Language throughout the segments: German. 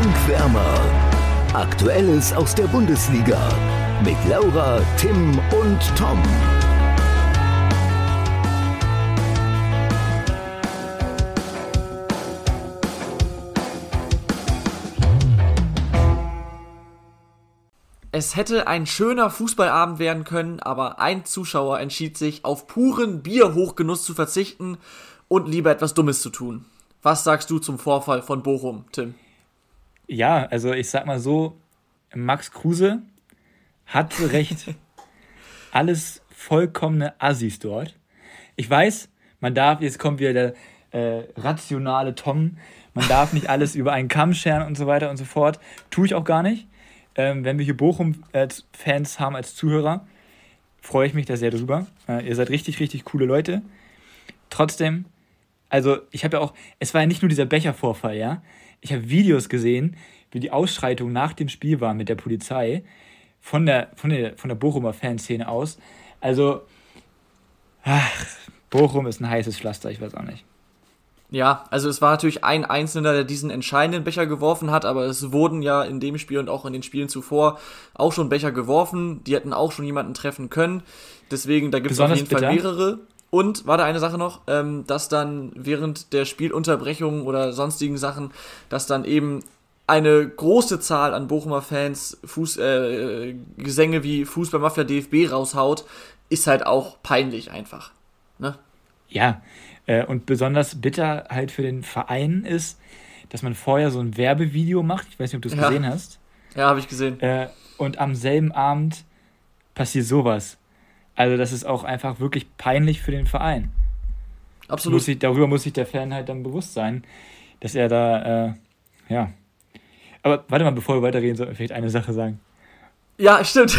Fankwärmer. Aktuelles aus der Bundesliga mit Laura, Tim und Tom. Es hätte ein schöner Fußballabend werden können, aber ein Zuschauer entschied sich, auf puren Bierhochgenuss zu verzichten und lieber etwas Dummes zu tun. Was sagst du zum Vorfall von Bochum, Tim? Ja, also ich sag mal so, Max Kruse hat recht. Alles vollkommene Assis dort. Ich weiß, man darf, jetzt kommt wieder der äh, rationale Tom, man darf nicht alles über einen Kamm scheren und so weiter und so fort. Tue ich auch gar nicht. Ähm, wenn wir hier Bochum-Fans haben als Zuhörer, freue ich mich da sehr drüber. Äh, ihr seid richtig, richtig coole Leute. Trotzdem, also ich habe ja auch, es war ja nicht nur dieser Bechervorfall, ja. Ich habe Videos gesehen, wie die Ausschreitung nach dem Spiel war mit der Polizei von der, von der, von der Bochumer Fanszene aus. Also, ach, Bochum ist ein heißes Pflaster, ich weiß auch nicht. Ja, also es war natürlich ein Einzelner, der diesen entscheidenden Becher geworfen hat, aber es wurden ja in dem Spiel und auch in den Spielen zuvor auch schon Becher geworfen. Die hätten auch schon jemanden treffen können. Deswegen, da gibt es auf jeden bitter. Fall mehrere. Und war da eine Sache noch, ähm, dass dann während der Spielunterbrechung oder sonstigen Sachen, dass dann eben eine große Zahl an Bochumer Fans Fuß, äh, Gesänge wie Fußballmafia DFB raushaut, ist halt auch peinlich einfach. Ne? Ja, äh, und besonders bitter halt für den Verein ist, dass man vorher so ein Werbevideo macht. Ich weiß nicht, ob du es ja. gesehen hast. Ja, habe ich gesehen. Äh, und am selben Abend passiert sowas. Also das ist auch einfach wirklich peinlich für den Verein. Absolut. Muss ich, darüber muss sich der Fan halt dann bewusst sein, dass er da, äh, ja. Aber warte mal, bevor wir weiterreden, sollten wir vielleicht eine Sache sagen. Ja, stimmt.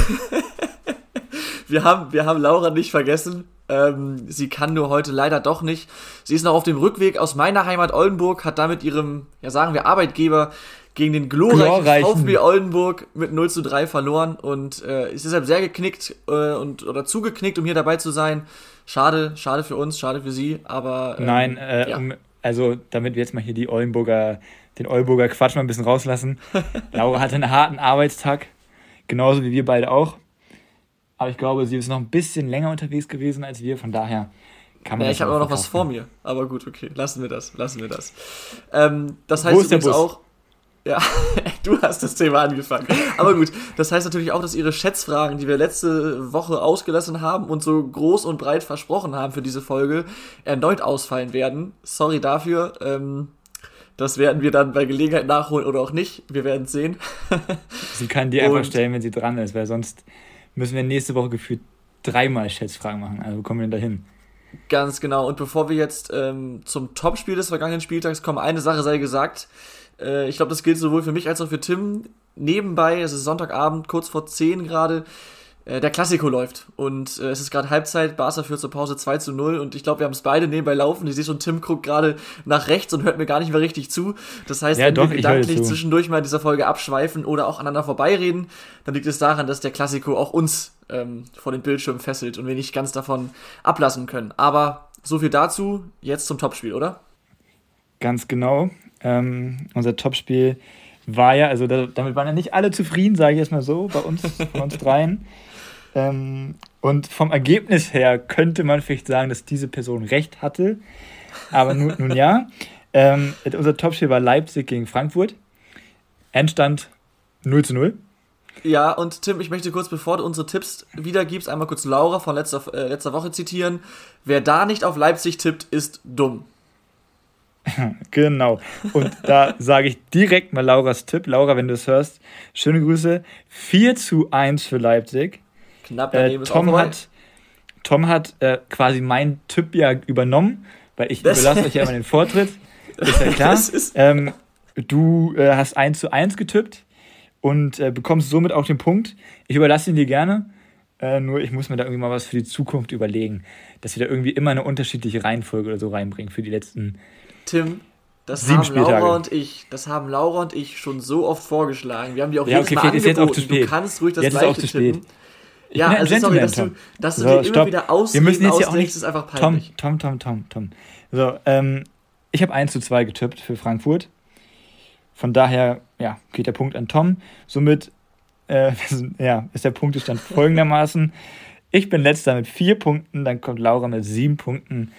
wir, haben, wir haben Laura nicht vergessen. Ähm, sie kann nur heute leider doch nicht. Sie ist noch auf dem Rückweg aus meiner Heimat Oldenburg, hat damit ihrem, ja sagen wir, Arbeitgeber gegen den glorreichen, glorreichen. VfB Oldenburg mit 0 zu 3 verloren und äh, ist deshalb sehr geknickt äh, und oder zugeknickt, um hier dabei zu sein. Schade, schade für uns, schade für sie, aber. Ähm, Nein, äh, ja. um, also damit wir jetzt mal hier die Oldenburger, den Oldenburger Quatsch mal ein bisschen rauslassen. Laura hatte einen harten Arbeitstag, genauso wie wir beide auch. Aber ich glaube, sie ist noch ein bisschen länger unterwegs gewesen als wir, von daher kann man ja, Ich habe auch noch was vor mir, aber gut, okay, lassen wir das, lassen wir das. Ähm, das heißt übrigens auch. Ja, du hast das Thema angefangen. Aber gut, das heißt natürlich auch, dass ihre Schätzfragen, die wir letzte Woche ausgelassen haben und so groß und breit versprochen haben für diese Folge, erneut ausfallen werden. Sorry dafür. Ähm, das werden wir dann bei Gelegenheit nachholen oder auch nicht. Wir werden es sehen. sie kann die einfach stellen, wenn sie dran ist, weil sonst müssen wir nächste Woche gefühlt dreimal Schätzfragen machen. Also kommen wir denn dahin? Ganz genau. Und bevor wir jetzt ähm, zum Topspiel des vergangenen Spieltags kommen, eine Sache sei gesagt. Äh, ich glaube, das gilt sowohl für mich als auch für Tim. Nebenbei, es ist Sonntagabend, kurz vor 10 gerade, äh, der Klassiko läuft. Und äh, es ist gerade Halbzeit, Barca führt zur Pause 2 zu 0 und ich glaube, wir haben es beide nebenbei laufen. Ich sehe schon, Tim guckt gerade nach rechts und hört mir gar nicht mehr richtig zu. Das heißt, ja, wenn doch, wir gedanklich zwischendurch mal in dieser Folge abschweifen oder auch aneinander vorbeireden, dann liegt es daran, dass der Klassiko auch uns ähm, vor den Bildschirm fesselt und wir nicht ganz davon ablassen können. Aber so viel dazu, jetzt zum Topspiel, oder? Ganz genau. Ähm, unser Topspiel war ja, also da, damit waren ja nicht alle zufrieden, sage ich erstmal so, bei uns, bei uns dreien. Ähm, und vom Ergebnis her könnte man vielleicht sagen, dass diese Person recht hatte. Aber nun, nun ja. Ähm, unser Topspiel war Leipzig gegen Frankfurt. Endstand 0 zu 0. Ja, und Tim, ich möchte kurz, bevor du unsere Tipps wiedergibst, einmal kurz Laura von letzter, äh, letzter Woche zitieren. Wer da nicht auf Leipzig tippt, ist dumm. genau. Und da sage ich direkt mal Lauras Tipp. Laura, wenn du es hörst, schöne Grüße. 4 zu 1 für Leipzig. Knapp daneben äh, Tom hat, Tom hat äh, quasi meinen Tipp ja übernommen, weil ich das überlasse euch ja immer den Vortritt. Ist ja klar. Ist ähm, du äh, hast 1 zu 1 getippt und äh, bekommst somit auch den Punkt. Ich überlasse ihn dir gerne. Äh, nur ich muss mir da irgendwie mal was für die Zukunft überlegen, dass wir da irgendwie immer eine unterschiedliche Reihenfolge oder so reinbringen für die letzten. Tim, das Sieben haben Spieltage. Laura und ich, das haben Laura und ich schon so oft vorgeschlagen. Wir haben die auch ja, jedes okay, Mal angeboten. Ist jetzt auch zu spät. Du kannst ruhig das jetzt gleiche ist auch zu spät. tippen. Ich ja, also sorry, dass du, dass du so, dir immer wieder Ausreden Wir müssen jetzt auch nicht, ist einfach peinlich. Tom, Tom, Tom, Tom, Tom. So, ähm, ich habe 1 zu 2 getippt für Frankfurt. Von daher ja, geht der Punkt an Tom. Somit äh, ja, ist der Punktestand folgendermaßen. Ich bin letzter mit vier Punkten, dann kommt Laura mit sieben Punkten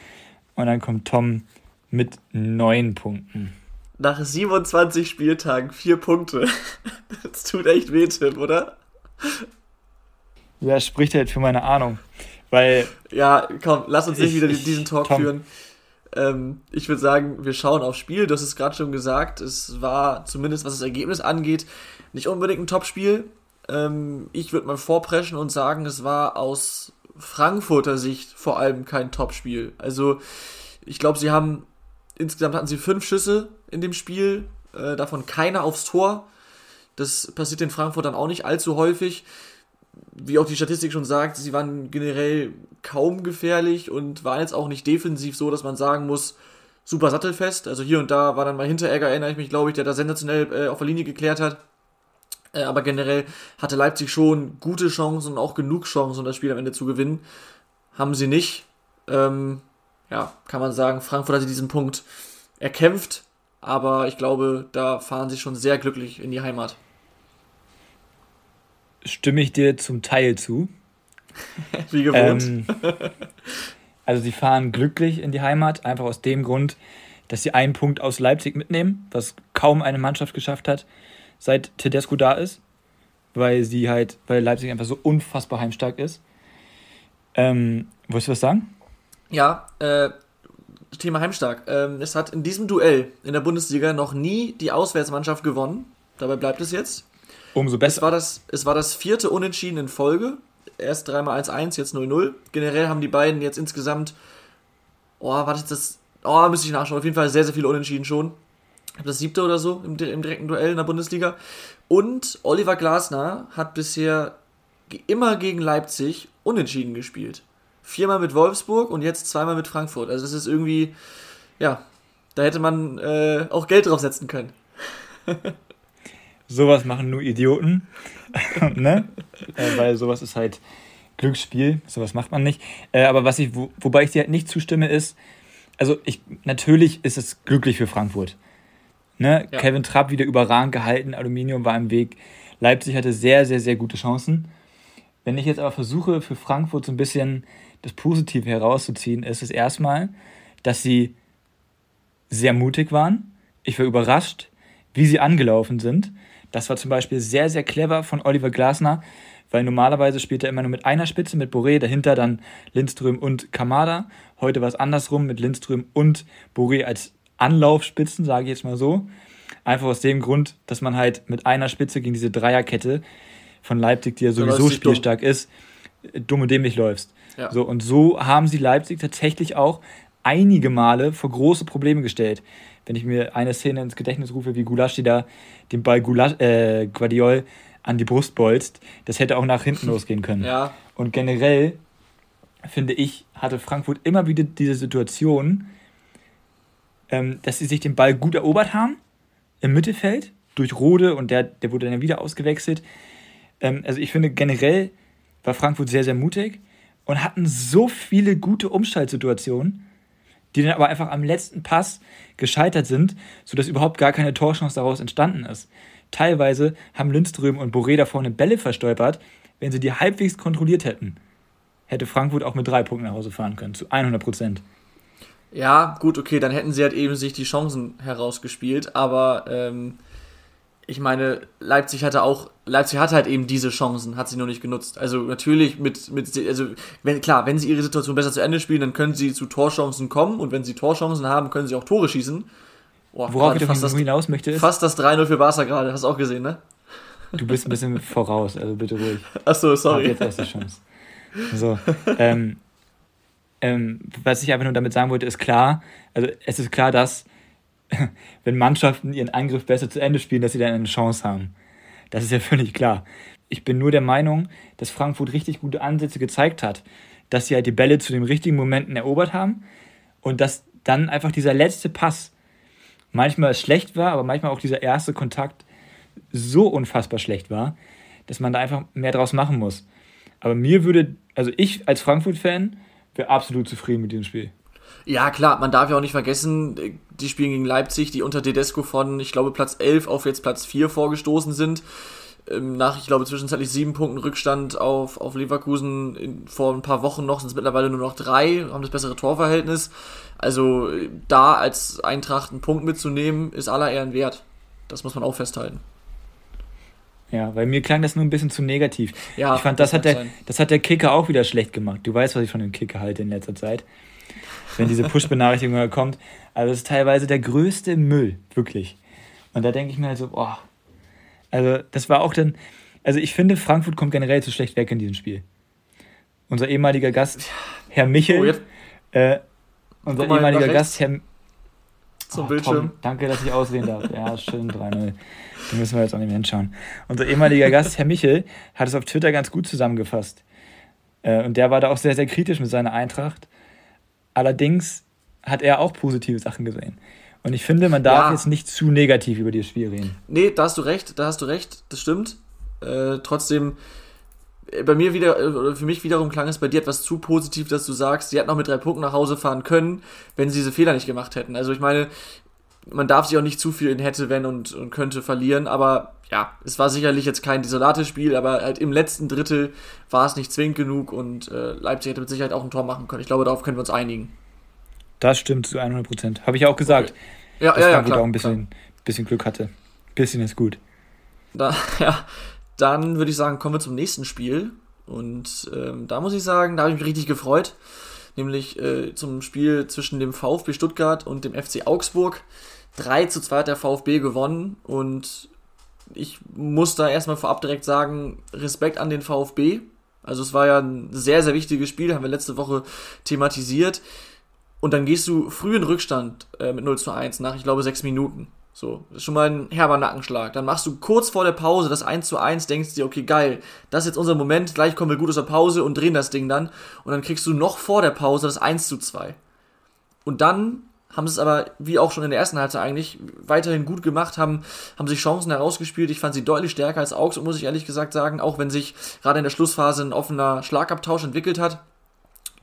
und dann kommt Tom mit neun Punkten. Nach 27 Spieltagen vier Punkte. Das tut echt weh, Tim, oder? Ja, spricht halt für meine Ahnung. Weil. Ja, komm, lass uns nicht wieder ich, diesen Talk Tom. führen. Ähm, ich würde sagen, wir schauen aufs Spiel. Du hast es gerade schon gesagt. Es war zumindest, was das Ergebnis angeht, nicht unbedingt ein Topspiel. Ähm, ich würde mal vorpreschen und sagen, es war aus Frankfurter Sicht vor allem kein Topspiel. Also, ich glaube, sie haben insgesamt hatten sie fünf Schüsse in dem Spiel, äh, davon keiner aufs Tor. Das passiert in Frankfurt dann auch nicht allzu häufig. Wie auch die Statistik schon sagt, sie waren generell kaum gefährlich und waren jetzt auch nicht defensiv so, dass man sagen muss, super sattelfest. Also hier und da war dann mal Hinteregger, erinnere ich mich, glaube ich, der da sensationell äh, auf der Linie geklärt hat. Äh, aber generell hatte Leipzig schon gute Chancen und auch genug Chancen, um das Spiel am Ende zu gewinnen. Haben sie nicht. Ähm, ja, kann man sagen, Frankfurt hatte diesen Punkt erkämpft, aber ich glaube, da fahren sie schon sehr glücklich in die Heimat. Stimme ich dir zum Teil zu. Wie gewohnt. Ähm, also sie fahren glücklich in die Heimat, einfach aus dem Grund, dass sie einen Punkt aus Leipzig mitnehmen, was kaum eine Mannschaft geschafft hat seit Tedesco da ist, weil sie halt, weil Leipzig einfach so unfassbar heimstark ist. Ähm, wolltest du was sagen? Ja, äh, Thema heimstark. Ähm, es hat in diesem Duell in der Bundesliga noch nie die Auswärtsmannschaft gewonnen. Dabei bleibt es jetzt. Umso besser. Es war das, es war das vierte Unentschieden in Folge. Erst dreimal 1-1, jetzt 0-0. Generell haben die beiden jetzt insgesamt, oh, warte, das, oh, müsste ich nachschauen. Auf jeden Fall sehr, sehr viele Unentschieden schon das siebte oder so im, im direkten Duell in der Bundesliga. Und Oliver Glasner hat bisher immer gegen Leipzig unentschieden gespielt. Viermal mit Wolfsburg und jetzt zweimal mit Frankfurt. Also das ist irgendwie, ja, da hätte man äh, auch Geld drauf setzen können. sowas machen nur Idioten, ne? Äh, weil sowas ist halt Glücksspiel, sowas macht man nicht. Äh, aber was ich, wo, wobei ich dir halt nicht zustimme, ist, also ich, natürlich ist es glücklich für Frankfurt. Ne? Ja. Kevin Trapp wieder überragend gehalten, Aluminium war im Weg. Leipzig hatte sehr, sehr, sehr gute Chancen. Wenn ich jetzt aber versuche, für Frankfurt so ein bisschen das Positive herauszuziehen, ist es erstmal, dass sie sehr mutig waren. Ich war überrascht, wie sie angelaufen sind. Das war zum Beispiel sehr, sehr clever von Oliver Glasner, weil normalerweise spielt er immer nur mit einer Spitze, mit Boré, dahinter dann Lindström und Kamada. Heute war es andersrum mit Lindström und Boré als Anlaufspitzen, sage ich jetzt mal so. Einfach aus dem Grund, dass man halt mit einer Spitze gegen diese Dreierkette von Leipzig, die ja sowieso so spielstark ist, dumm und dämlich läufst. Ja. So, und so haben sie Leipzig tatsächlich auch einige Male vor große Probleme gestellt. Wenn ich mir eine Szene ins Gedächtnis rufe, wie Gulaschi da den Ball Gulasch, äh, Guardiol an die Brust bolzt, das hätte auch nach hinten losgehen können. Ja. Und generell, finde ich, hatte Frankfurt immer wieder diese Situation, ähm, dass sie sich den Ball gut erobert haben im Mittelfeld durch Rode und der, der wurde dann wieder ausgewechselt. Ähm, also ich finde generell war Frankfurt sehr, sehr mutig und hatten so viele gute Umschaltsituationen, die dann aber einfach am letzten Pass gescheitert sind, sodass überhaupt gar keine Torchance daraus entstanden ist. Teilweise haben Lindström und Boré da vorne Bälle verstolpert. Wenn sie die halbwegs kontrolliert hätten, hätte Frankfurt auch mit drei Punkten nach Hause fahren können, zu 100 Prozent. Ja, gut, okay, dann hätten sie halt eben sich die Chancen herausgespielt, aber ähm, ich meine, Leipzig hatte auch, Leipzig hatte halt eben diese Chancen, hat sie noch nicht genutzt. Also natürlich mit, mit also wenn, klar, wenn sie ihre Situation besser zu Ende spielen, dann können sie zu Torchancen kommen und wenn sie Torchancen haben, können sie auch Tore schießen. Boah, Worauf ich fast das, hinaus möchte ist. Fast das 3-0 für Barca gerade, hast du auch gesehen, ne? Du bist ein bisschen voraus, also bitte ruhig. Achso, sorry. Ich hab jetzt erst die Chance. So, ähm, ähm, was ich einfach nur damit sagen wollte, ist klar, also es ist klar, dass wenn Mannschaften ihren Angriff besser zu Ende spielen, dass sie dann eine Chance haben. Das ist ja völlig klar. Ich bin nur der Meinung, dass Frankfurt richtig gute Ansätze gezeigt hat, dass sie halt die Bälle zu den richtigen Momenten erobert haben und dass dann einfach dieser letzte Pass manchmal schlecht war, aber manchmal auch dieser erste Kontakt so unfassbar schlecht war, dass man da einfach mehr draus machen muss. Aber mir würde, also ich als Frankfurt-Fan, wäre absolut zufrieden mit diesem Spiel. Ja, klar, man darf ja auch nicht vergessen, die spielen gegen Leipzig, die unter Tedesco von, ich glaube, Platz 11 auf jetzt Platz 4 vorgestoßen sind. Ähm, nach, ich glaube, zwischenzeitlich sieben Punkten Rückstand auf, auf Leverkusen in, vor ein paar Wochen noch, sind es mittlerweile nur noch drei, haben das bessere Torverhältnis. Also da als Eintracht einen Punkt mitzunehmen, ist aller Ehren wert. Das muss man auch festhalten. Ja, weil mir klang das nur ein bisschen zu negativ. Ja, ich fand, das, das hat, der, das hat der Kicker auch wieder schlecht gemacht. Du weißt, was ich von dem Kicker halte in letzter Zeit. Wenn diese Push-Benachrichtigung kommt. Also, das ist teilweise der größte Müll, wirklich. Und da denke ich mir halt so, boah. Also, das war auch dann. Also, ich finde, Frankfurt kommt generell zu schlecht weg in diesem Spiel. Unser ehemaliger Gast, Herr Michel. Oh, äh, unser ehemaliger Gast, Herr, zum oh, Bildschirm. Tom, danke, dass ich auswählen darf. Ja, schön 3-0. Da müssen wir jetzt auch nicht mehr hinschauen. Unser ehemaliger Gast, Herr Michel, hat es auf Twitter ganz gut zusammengefasst. Äh, und der war da auch sehr, sehr kritisch mit seiner Eintracht. Allerdings hat er auch positive Sachen gesehen. Und ich finde, man darf ja. jetzt nicht zu negativ über das Spiel reden. Nee, da hast du recht, da hast du recht, das stimmt. Äh, trotzdem bei mir wieder, äh, oder für mich wiederum klang es bei dir etwas zu positiv, dass du sagst, sie hätten auch mit drei Punkten nach Hause fahren können, wenn sie diese Fehler nicht gemacht hätten. Also ich meine, man darf sich auch nicht zu viel in hätte, wenn und, und könnte verlieren, aber ja, es war sicherlich jetzt kein desolates Spiel, aber halt im letzten Drittel war es nicht zwingend genug und äh, Leipzig hätte mit Sicherheit auch ein Tor machen können. Ich glaube, darauf können wir uns einigen. Das stimmt zu 100 Prozent. Habe ich auch gesagt. Okay. Ja, dass ja, ja, klar, auch ein bisschen, bisschen Glück hatte. Bisschen ist gut. Da, ja, dann würde ich sagen, kommen wir zum nächsten Spiel. Und ähm, da muss ich sagen, da habe ich mich richtig gefreut. Nämlich äh, zum Spiel zwischen dem VfB Stuttgart und dem FC Augsburg. 3 zu 2 hat der VfB gewonnen. Und ich muss da erstmal vorab direkt sagen, Respekt an den VfB. Also es war ja ein sehr, sehr wichtiges Spiel, haben wir letzte Woche thematisiert. Und dann gehst du früh in Rückstand äh, mit 0 zu 1 nach, ich glaube, sechs Minuten. So, das ist schon mal ein herber Nackenschlag. Dann machst du kurz vor der Pause das 1 zu 1, denkst dir, okay, geil, das ist jetzt unser Moment, gleich kommen wir gut aus der Pause und drehen das Ding dann. Und dann kriegst du noch vor der Pause das 1 zu 2. Und dann haben sie es aber, wie auch schon in der ersten Halbzeit eigentlich, weiterhin gut gemacht, haben, haben sich Chancen herausgespielt. Ich fand sie deutlich stärker als Augsburg, muss ich ehrlich gesagt sagen, auch wenn sich gerade in der Schlussphase ein offener Schlagabtausch entwickelt hat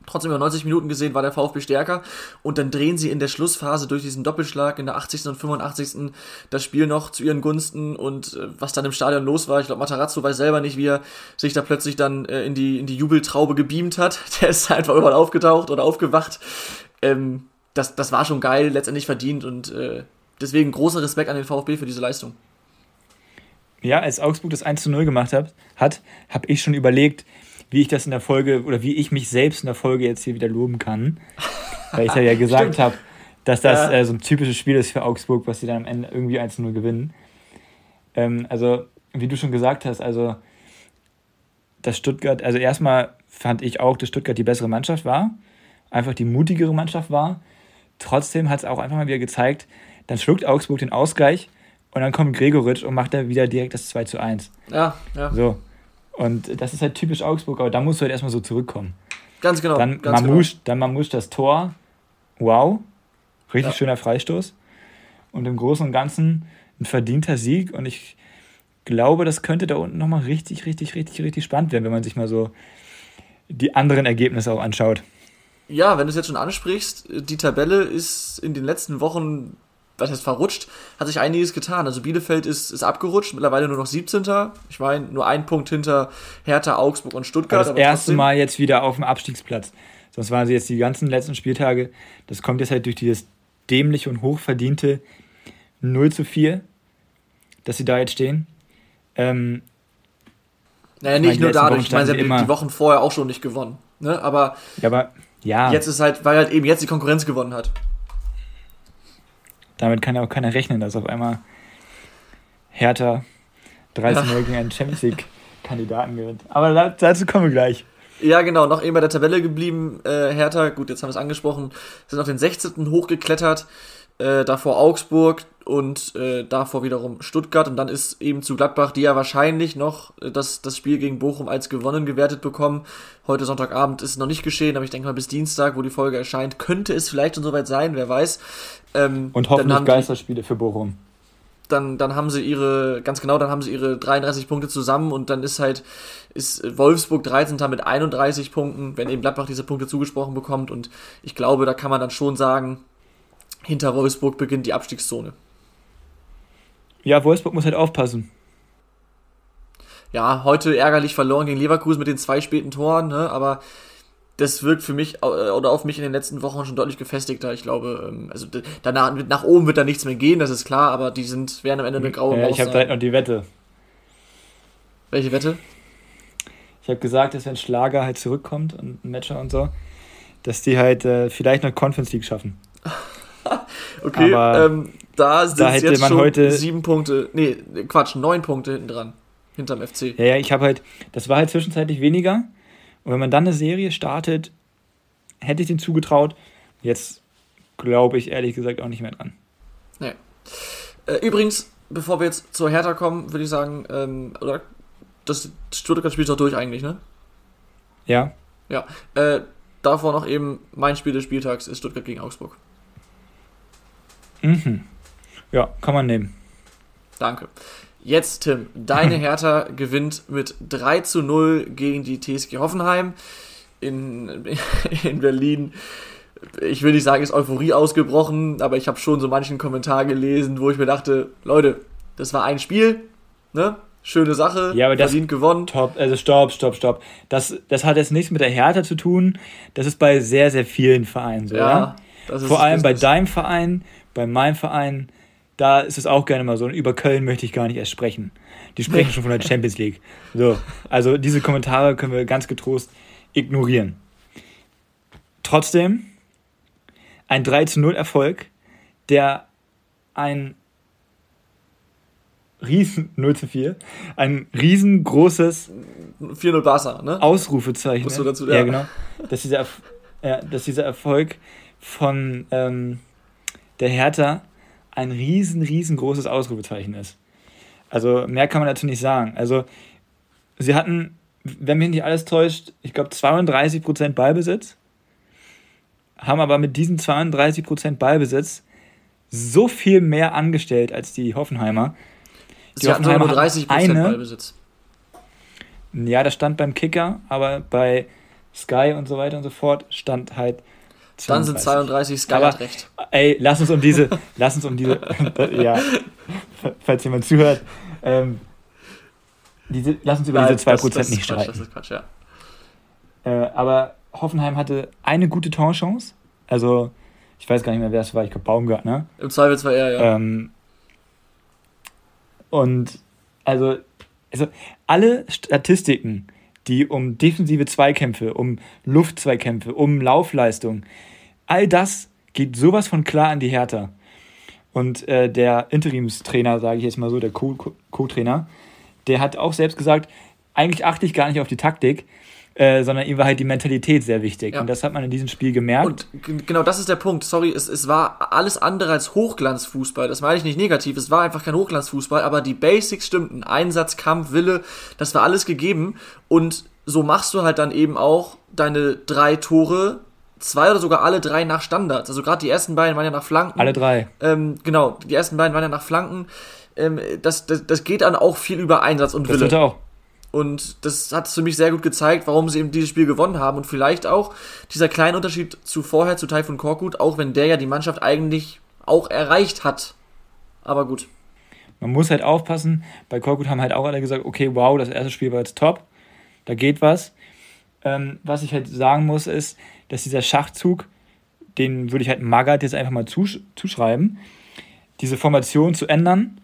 trotzdem über 90 Minuten gesehen war der VfB stärker und dann drehen sie in der Schlussphase durch diesen Doppelschlag in der 80. und 85. das Spiel noch zu ihren Gunsten und äh, was dann im Stadion los war, ich glaube Matarazzo weiß selber nicht, wie er sich da plötzlich dann äh, in, die, in die Jubeltraube gebeamt hat, der ist einfach überall aufgetaucht oder aufgewacht. Ähm, das, das war schon geil, letztendlich verdient und äh, deswegen großer Respekt an den VfB für diese Leistung. Ja, als Augsburg das 1 zu 0 gemacht hat, hat habe ich schon überlegt, wie ich das in der Folge oder wie ich mich selbst in der Folge jetzt hier wieder loben kann. Weil ich ja, gesagt habe, dass das ja. äh, so ein typisches Spiel ist für Augsburg, was sie dann am Ende irgendwie 1-0 gewinnen. Ähm, also, wie du schon gesagt hast, also dass Stuttgart, also erstmal fand ich auch, dass Stuttgart die bessere Mannschaft war, einfach die mutigere Mannschaft war. Trotzdem hat es auch einfach mal wieder gezeigt, dann schluckt Augsburg den Ausgleich und dann kommt Gregoritsch und macht da wieder direkt das 2 zu 1. Ja, ja. So. Und das ist halt typisch Augsburg, aber da musst du halt erstmal so zurückkommen. Ganz genau. Dann ganz Mamouche, genau. dann Mamouche das Tor. Wow. Richtig ja. schöner Freistoß. Und im Großen und Ganzen ein verdienter Sieg. Und ich glaube, das könnte da unten nochmal richtig, richtig, richtig, richtig spannend werden, wenn man sich mal so die anderen Ergebnisse auch anschaut. Ja, wenn du es jetzt schon ansprichst, die Tabelle ist in den letzten Wochen was heißt verrutscht, hat sich einiges getan. Also Bielefeld ist, ist abgerutscht, mittlerweile nur noch 17. Ich meine, nur ein Punkt hinter Hertha, Augsburg und Stuttgart. Aber das erste. Mal jetzt wieder auf dem Abstiegsplatz. Sonst waren sie jetzt die ganzen letzten Spieltage. Das kommt jetzt halt durch dieses dämliche und hochverdiente 0 zu 4, dass sie da jetzt stehen. Ähm, naja, nicht nur dadurch, ich meine, sie haben die Wochen vorher auch schon nicht gewonnen. Ne? Aber, ja, aber ja. jetzt ist halt, weil halt eben jetzt die Konkurrenz gewonnen hat damit kann ja auch keiner rechnen, dass auf einmal Hertha 13 0 gegen einen Champions League-Kandidaten gewinnt. Aber dazu kommen wir gleich. Ja, genau, noch eben bei der Tabelle geblieben. Äh, Hertha, gut, jetzt haben wir es angesprochen, sind auf den 16. hochgeklettert. Äh, davor Augsburg und äh, davor wiederum Stuttgart. Und dann ist eben zu Gladbach, die ja wahrscheinlich noch äh, das, das Spiel gegen Bochum als gewonnen gewertet bekommen. Heute Sonntagabend ist es noch nicht geschehen, aber ich denke mal bis Dienstag, wo die Folge erscheint, könnte es vielleicht schon soweit sein, wer weiß. Ähm, und hoffentlich Geisterspiele für Bochum. dann, dann haben sie ihre, ganz genau, dann haben sie ihre 33 Punkte zusammen und dann ist halt, ist Wolfsburg 13. mit 31 Punkten, wenn eben Gladbach diese Punkte zugesprochen bekommt und ich glaube, da kann man dann schon sagen, hinter Wolfsburg beginnt die Abstiegszone. Ja, Wolfsburg muss halt aufpassen. Ja, heute ärgerlich verloren gegen Leverkusen mit den zwei späten Toren, ne? aber das wirkt für mich äh, oder auf mich in den letzten Wochen schon deutlich gefestigter. Ich glaube, ähm, also danach nach oben wird da nichts mehr gehen, das ist klar, aber die sind werden am Ende eine graue ja, Maus. Ich habe gleich noch die Wette. Welche Wette? Ich habe gesagt, dass wenn Schlager halt zurückkommt und ein Matcher und so, dass die halt äh, vielleicht noch Conference League schaffen. okay, ähm, da sind da jetzt man schon heute sieben Punkte, nee, Quatsch, neun Punkte hinten dran, hinterm FC. Ja, ja, ich habe halt, das war halt zwischenzeitlich weniger. Und wenn man dann eine Serie startet, hätte ich den zugetraut. Jetzt glaube ich ehrlich gesagt auch nicht mehr dran. Nee. Äh, übrigens, bevor wir jetzt zur Hertha kommen, würde ich sagen, ähm, oder das Stuttgart-Spiel ist doch durch eigentlich, ne? Ja. Ja. Äh, davor noch eben mein Spiel des Spieltags ist Stuttgart gegen Augsburg. Mhm. Ja, kann man nehmen. Danke. Jetzt, Tim, deine Hertha gewinnt mit 3 zu 0 gegen die TSG Hoffenheim in, in Berlin. Ich will nicht sagen, ist Euphorie ausgebrochen, aber ich habe schon so manchen Kommentar gelesen, wo ich mir dachte, Leute, das war ein Spiel, ne? Schöne Sache, ja, aber das, gewonnen. Top, also stopp, stopp, stopp. Das, das hat jetzt nichts mit der Hertha zu tun. Das ist bei sehr, sehr vielen Vereinen so, ja. Vor allem bei deinem Verein, bei meinem Verein, da ist es auch gerne mal so. Und über Köln möchte ich gar nicht erst sprechen. Die sprechen schon von der Champions League. So, also diese Kommentare können wir ganz getrost ignorieren. Trotzdem ein 3 zu 0 Erfolg, der ein riesen 0 zu 4, ein riesengroßes 4-0 Barca, ne? Ausrufezeichen. Musst du dazu, ja. ja, genau. Dass dieser, ja, dass dieser Erfolg von ähm, der Hertha ein riesen, riesengroßes Ausrufezeichen ist. Also mehr kann man dazu nicht sagen. Also sie hatten, wenn mich nicht alles täuscht, ich glaube 32% Ballbesitz, haben aber mit diesem 32% Ballbesitz so viel mehr angestellt als die Hoffenheimer. Die sie Hoffenheimer nur 30% eine, Ballbesitz. Ja, das stand beim Kicker, aber bei Sky und so weiter und so fort stand halt dann sind 32 Sky Aber, recht. Ey, lass uns um diese, lass uns um diese, ja, falls jemand zuhört, ähm, diese, lass uns über Nein, diese 2% das, das nicht streiten. Das ist Quatsch, ja. Äh, aber Hoffenheim hatte eine gute Torchance. Also, ich weiß gar nicht mehr, wer es war. Ich glaube, Baumgart, ne? Im Zweifel war er, ja. Ähm, und also, also alle Statistiken, die um defensive Zweikämpfe, um Luftzweikämpfe, um Laufleistung, all das geht sowas von klar an die Hertha. Und äh, der Interimstrainer, sage ich jetzt mal so, der Co-Trainer, der hat auch selbst gesagt, eigentlich achte ich gar nicht auf die Taktik, äh, sondern ihm war halt die Mentalität sehr wichtig. Ja. Und das hat man in diesem Spiel gemerkt. Und genau das ist der Punkt. Sorry, es, es war alles andere als Hochglanzfußball. Das meine ich nicht negativ. Es war einfach kein Hochglanzfußball, aber die Basics stimmten. Einsatz, Kampf, Wille, das war alles gegeben. Und so machst du halt dann eben auch deine drei Tore zwei oder sogar alle drei nach Standards. Also gerade die ersten beiden waren ja nach Flanken. Alle drei. Ähm, genau, die ersten beiden waren ja nach Flanken. Ähm, das, das, das geht dann auch viel über Einsatz und Wille. Das tut auch. Und das hat für mich sehr gut gezeigt, warum sie eben dieses Spiel gewonnen haben. Und vielleicht auch dieser kleine Unterschied zu vorher, zu Taifun Korkut, auch wenn der ja die Mannschaft eigentlich auch erreicht hat. Aber gut. Man muss halt aufpassen. Bei Korkut haben halt auch alle gesagt, okay, wow, das erste Spiel war jetzt top. Da geht was. Ähm, was ich halt sagen muss, ist, dass dieser Schachzug, den würde ich halt Magath jetzt einfach mal zusch zuschreiben, diese Formation zu ändern.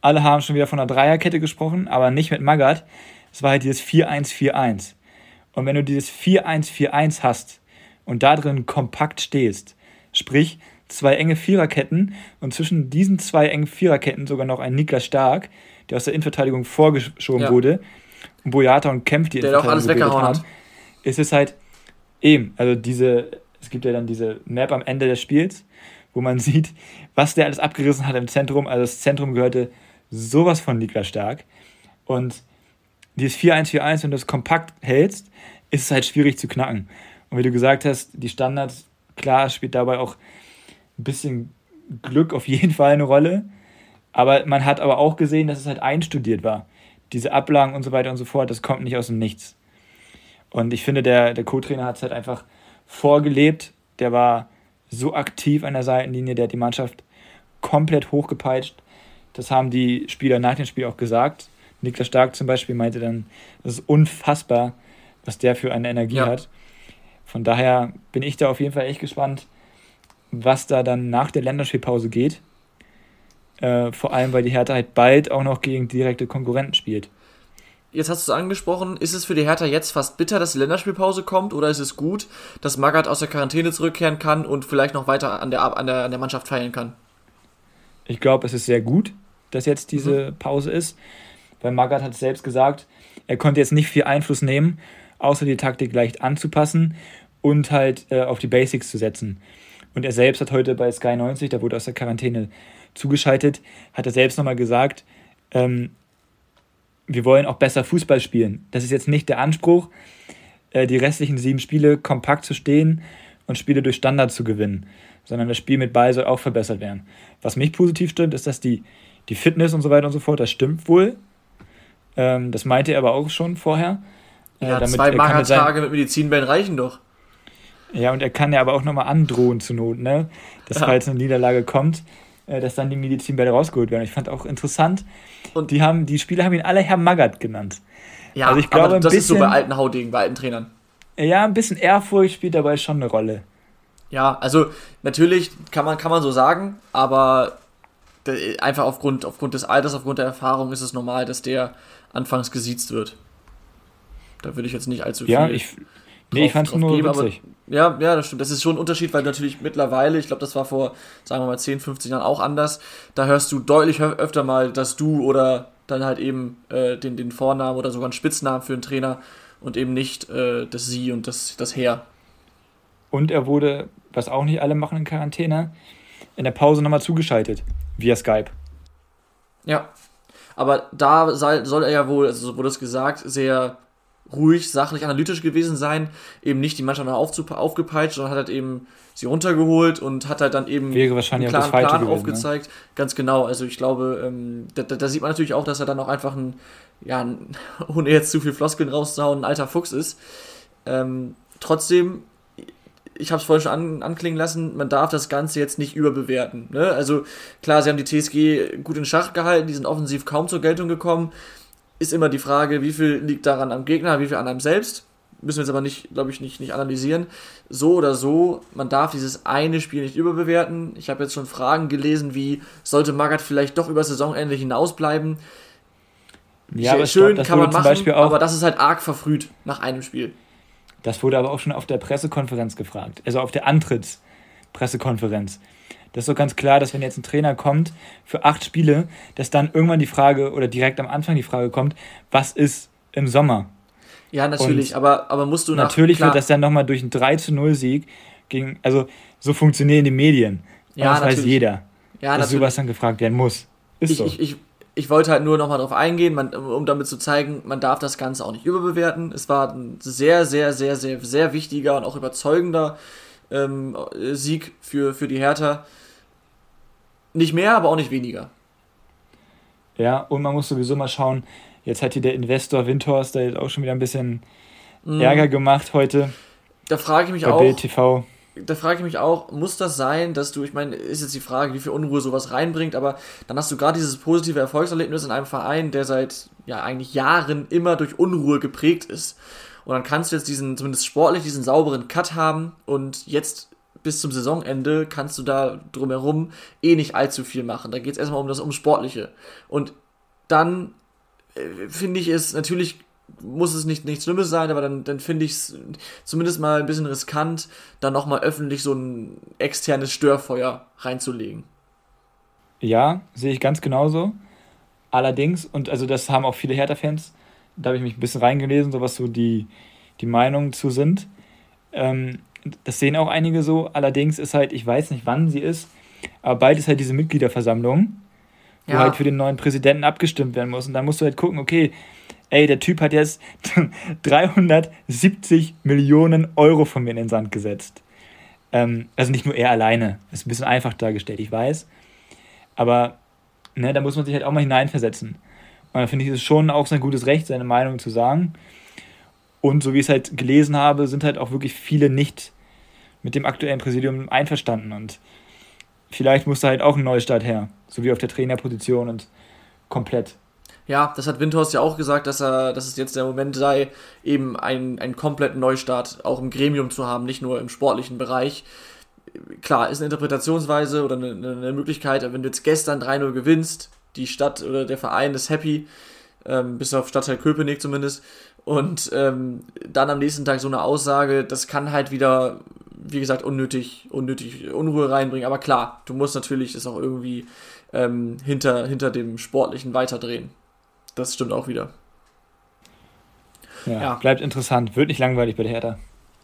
Alle haben schon wieder von einer Dreierkette gesprochen, aber nicht mit Magath. Es war halt dieses 4-1-4-1. Und wenn du dieses 4-1-4-1 hast und da drin kompakt stehst, sprich zwei enge Viererketten und zwischen diesen zwei engen Viererketten sogar noch ein Niklas Stark, der aus der Innenverteidigung vorgeschoben ja. wurde, und Boyata und Kempf die der auch alles weggehauen hat, ist es halt eben, also diese, es gibt ja dann diese Map am Ende des Spiels, wo man sieht, was der alles abgerissen hat im Zentrum. Also das Zentrum gehörte sowas von Niklas Stark. Und dieses 4-1-4-1, wenn du es kompakt hältst, ist es halt schwierig zu knacken. Und wie du gesagt hast, die Standards, klar, spielt dabei auch ein bisschen Glück auf jeden Fall eine Rolle. Aber man hat aber auch gesehen, dass es halt einstudiert war. Diese Ablagen und so weiter und so fort, das kommt nicht aus dem Nichts. Und ich finde, der, der Co-Trainer hat es halt einfach vorgelebt. Der war so aktiv an der Seitenlinie, der hat die Mannschaft komplett hochgepeitscht. Das haben die Spieler nach dem Spiel auch gesagt. Niklas Stark zum Beispiel meinte dann, das ist unfassbar, was der für eine Energie ja. hat. Von daher bin ich da auf jeden Fall echt gespannt, was da dann nach der Länderspielpause geht. Äh, vor allem, weil die Hertha halt bald auch noch gegen direkte Konkurrenten spielt. Jetzt hast du es angesprochen, ist es für die Hertha jetzt fast bitter, dass die Länderspielpause kommt oder ist es gut, dass Magath aus der Quarantäne zurückkehren kann und vielleicht noch weiter an der, an der, an der Mannschaft feilen kann? Ich glaube, es ist sehr gut, dass jetzt diese mhm. Pause ist, weil Magath hat selbst gesagt, er konnte jetzt nicht viel Einfluss nehmen, außer die Taktik leicht anzupassen und halt äh, auf die Basics zu setzen. Und er selbst hat heute bei Sky 90, da wurde aus der Quarantäne zugeschaltet, hat er selbst nochmal gesagt, ähm, wir wollen auch besser Fußball spielen. Das ist jetzt nicht der Anspruch, äh, die restlichen sieben Spiele kompakt zu stehen und Spiele durch Standard zu gewinnen, sondern das Spiel mit Ball soll auch verbessert werden. Was mich positiv stimmt, ist, dass die, die Fitness und so weiter und so fort, das stimmt wohl. Ähm, das meinte er aber auch schon vorher. Äh, ja, zwei Magertage mit Medizinbällen reichen doch. Ja, und er kann ja aber auch nochmal androhen zur Not, ne? Dass ja. falls eine Niederlage kommt, dass dann die Medizinbälle rausgeholt werden. Ich fand auch interessant, und die, haben, die Spieler haben ihn alle Herr Magath genannt. Ja, also ich glaube, aber das bisschen, ist so bei alten Haudegen, bei alten Trainern. Ja, ein bisschen Ehrfurcht spielt dabei schon eine Rolle. Ja, also natürlich kann man, kann man so sagen, aber einfach aufgrund, aufgrund des Alters, aufgrund der Erfahrung ist es normal, dass der anfangs gesiezt wird. Da würde ich jetzt nicht allzu viel. Ja, ich, Nee, ich fand es nur geben, witzig. Aber, ja, ja, das stimmt. Das ist schon ein Unterschied, weil natürlich mittlerweile, ich glaube, das war vor, sagen wir mal, 10, 15 Jahren auch anders. Da hörst du deutlich öfter mal, dass du oder dann halt eben äh, den, den Vornamen oder sogar einen Spitznamen für einen Trainer und eben nicht äh, das Sie und das, das Herr. Und er wurde, was auch nicht alle machen in Quarantäne, in der Pause nochmal zugeschaltet, via Skype. Ja, aber da soll er ja wohl, also so wurde es gesagt, sehr ruhig, sachlich, analytisch gewesen sein, eben nicht die Mannschaft noch aufgepeitscht, sondern hat halt eben sie runtergeholt und hat halt dann eben Wäre wahrscheinlich einen klaren Plan gewesen, ne? aufgezeigt. Ne? Ganz genau, also ich glaube, ähm, da, da, sieht man natürlich auch, dass er dann auch einfach ein, ja, ein, ohne jetzt zu viel Floskeln rauszuhauen, ein alter Fuchs ist. Ähm, trotzdem, ich habe es vorhin schon an, anklingen lassen, man darf das Ganze jetzt nicht überbewerten. Ne? Also klar, sie haben die TSG gut in Schach gehalten, die sind offensiv kaum zur Geltung gekommen ist immer die Frage, wie viel liegt daran am Gegner, wie viel an einem selbst. Müssen wir jetzt aber nicht, glaube ich, nicht, nicht analysieren. So oder so, man darf dieses eine Spiel nicht überbewerten. Ich habe jetzt schon Fragen gelesen, wie sollte Magath vielleicht doch über Saisonende hinausbleiben. Ja, schön glaub, kann man machen, aber das ist halt arg verfrüht nach einem Spiel. Das wurde aber auch schon auf der Pressekonferenz gefragt, also auf der Antrittspressekonferenz. Das ist doch ganz klar, dass wenn jetzt ein Trainer kommt für acht Spiele, dass dann irgendwann die Frage oder direkt am Anfang die Frage kommt, was ist im Sommer? Ja, natürlich, aber, aber musst du nach, Natürlich klar. wird das dann nochmal durch einen 3 zu 0 Sieg gegen, also so funktionieren die Medien. Ja, das natürlich. weiß jeder. Ja, dass sowas dann gefragt werden muss. Ist ich, so. Ich, ich, ich wollte halt nur nochmal darauf eingehen, man, um damit zu zeigen, man darf das Ganze auch nicht überbewerten. Es war ein sehr, sehr, sehr, sehr, sehr wichtiger und auch überzeugender ähm, Sieg für, für die Hertha. Nicht mehr, aber auch nicht weniger. Ja, und man muss sowieso mal schauen, jetzt hat hier der Investor Windhorst da jetzt auch schon wieder ein bisschen mm. Ärger gemacht heute. Da frage ich mich auch. Bild TV. Da frage ich mich auch, muss das sein, dass du, ich meine, ist jetzt die Frage, wie viel Unruhe sowas reinbringt, aber dann hast du gerade dieses positive Erfolgserlebnis in einem Verein, der seit ja eigentlich Jahren immer durch Unruhe geprägt ist. Und dann kannst du jetzt diesen, zumindest sportlich, diesen sauberen Cut haben und jetzt bis zum Saisonende kannst du da drumherum eh nicht allzu viel machen. Da geht es erstmal um das um Sportliche. Und dann äh, finde ich es, natürlich muss es nicht nichts Schlimmes sein, aber dann, dann finde ich es zumindest mal ein bisschen riskant, da nochmal öffentlich so ein externes Störfeuer reinzulegen. Ja, sehe ich ganz genauso. Allerdings, und also das haben auch viele Hertha-Fans, da habe ich mich ein bisschen reingelesen, so was so die, die Meinungen zu sind. Ähm, das sehen auch einige so. Allerdings ist halt, ich weiß nicht, wann sie ist, aber bald ist halt diese Mitgliederversammlung, wo ja. halt für den neuen Präsidenten abgestimmt werden muss. Und dann musst du halt gucken, okay, ey, der Typ hat jetzt 370 Millionen Euro von mir in den Sand gesetzt. Ähm, also nicht nur er alleine. Das ist ein bisschen einfach dargestellt, ich weiß. Aber ne, da muss man sich halt auch mal hineinversetzen. Und da finde ich, es schon auch sein gutes Recht, seine Meinung zu sagen. Und so wie ich es halt gelesen habe, sind halt auch wirklich viele nicht mit dem aktuellen Präsidium einverstanden. Und vielleicht muss da halt auch ein Neustart her, so wie auf der Trainerposition und komplett. Ja, das hat Windhorst ja auch gesagt, dass er, dass es jetzt der Moment sei, eben einen, einen kompletten Neustart auch im Gremium zu haben, nicht nur im sportlichen Bereich. Klar, ist eine Interpretationsweise oder eine, eine Möglichkeit, wenn du jetzt gestern 3-0 gewinnst, die Stadt oder der Verein ist happy, ähm, bis auf Stadtteil Köpenick zumindest, und ähm, dann am nächsten Tag so eine Aussage, das kann halt wieder, wie gesagt, unnötig, unnötig Unruhe reinbringen. Aber klar, du musst natürlich das auch irgendwie ähm, hinter, hinter dem Sportlichen weiterdrehen. Das stimmt auch wieder. Ja, ja, bleibt interessant. Wird nicht langweilig bei der Hertha.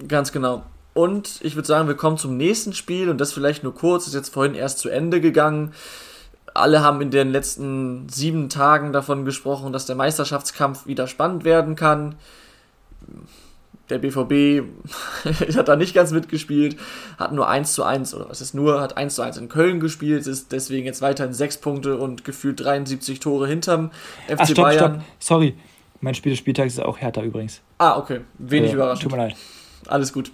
Ganz genau. Und ich würde sagen, wir kommen zum nächsten Spiel und das vielleicht nur kurz, ist jetzt vorhin erst zu Ende gegangen. Alle haben in den letzten sieben Tagen davon gesprochen, dass der Meisterschaftskampf wieder spannend werden kann. Der BVB hat da nicht ganz mitgespielt, hat nur 1 zu 1, oder was ist nur, hat 1 zu 1 in Köln gespielt, ist deswegen jetzt weiterhin 6 Punkte und gefühlt 73 Tore hinterm FC Ach, stopp, Bayern. Stopp. Sorry, mein Spiel des Spieltags ist auch härter übrigens. Ah, okay. Wenig äh, überraschend. Tut mir leid. Alles gut.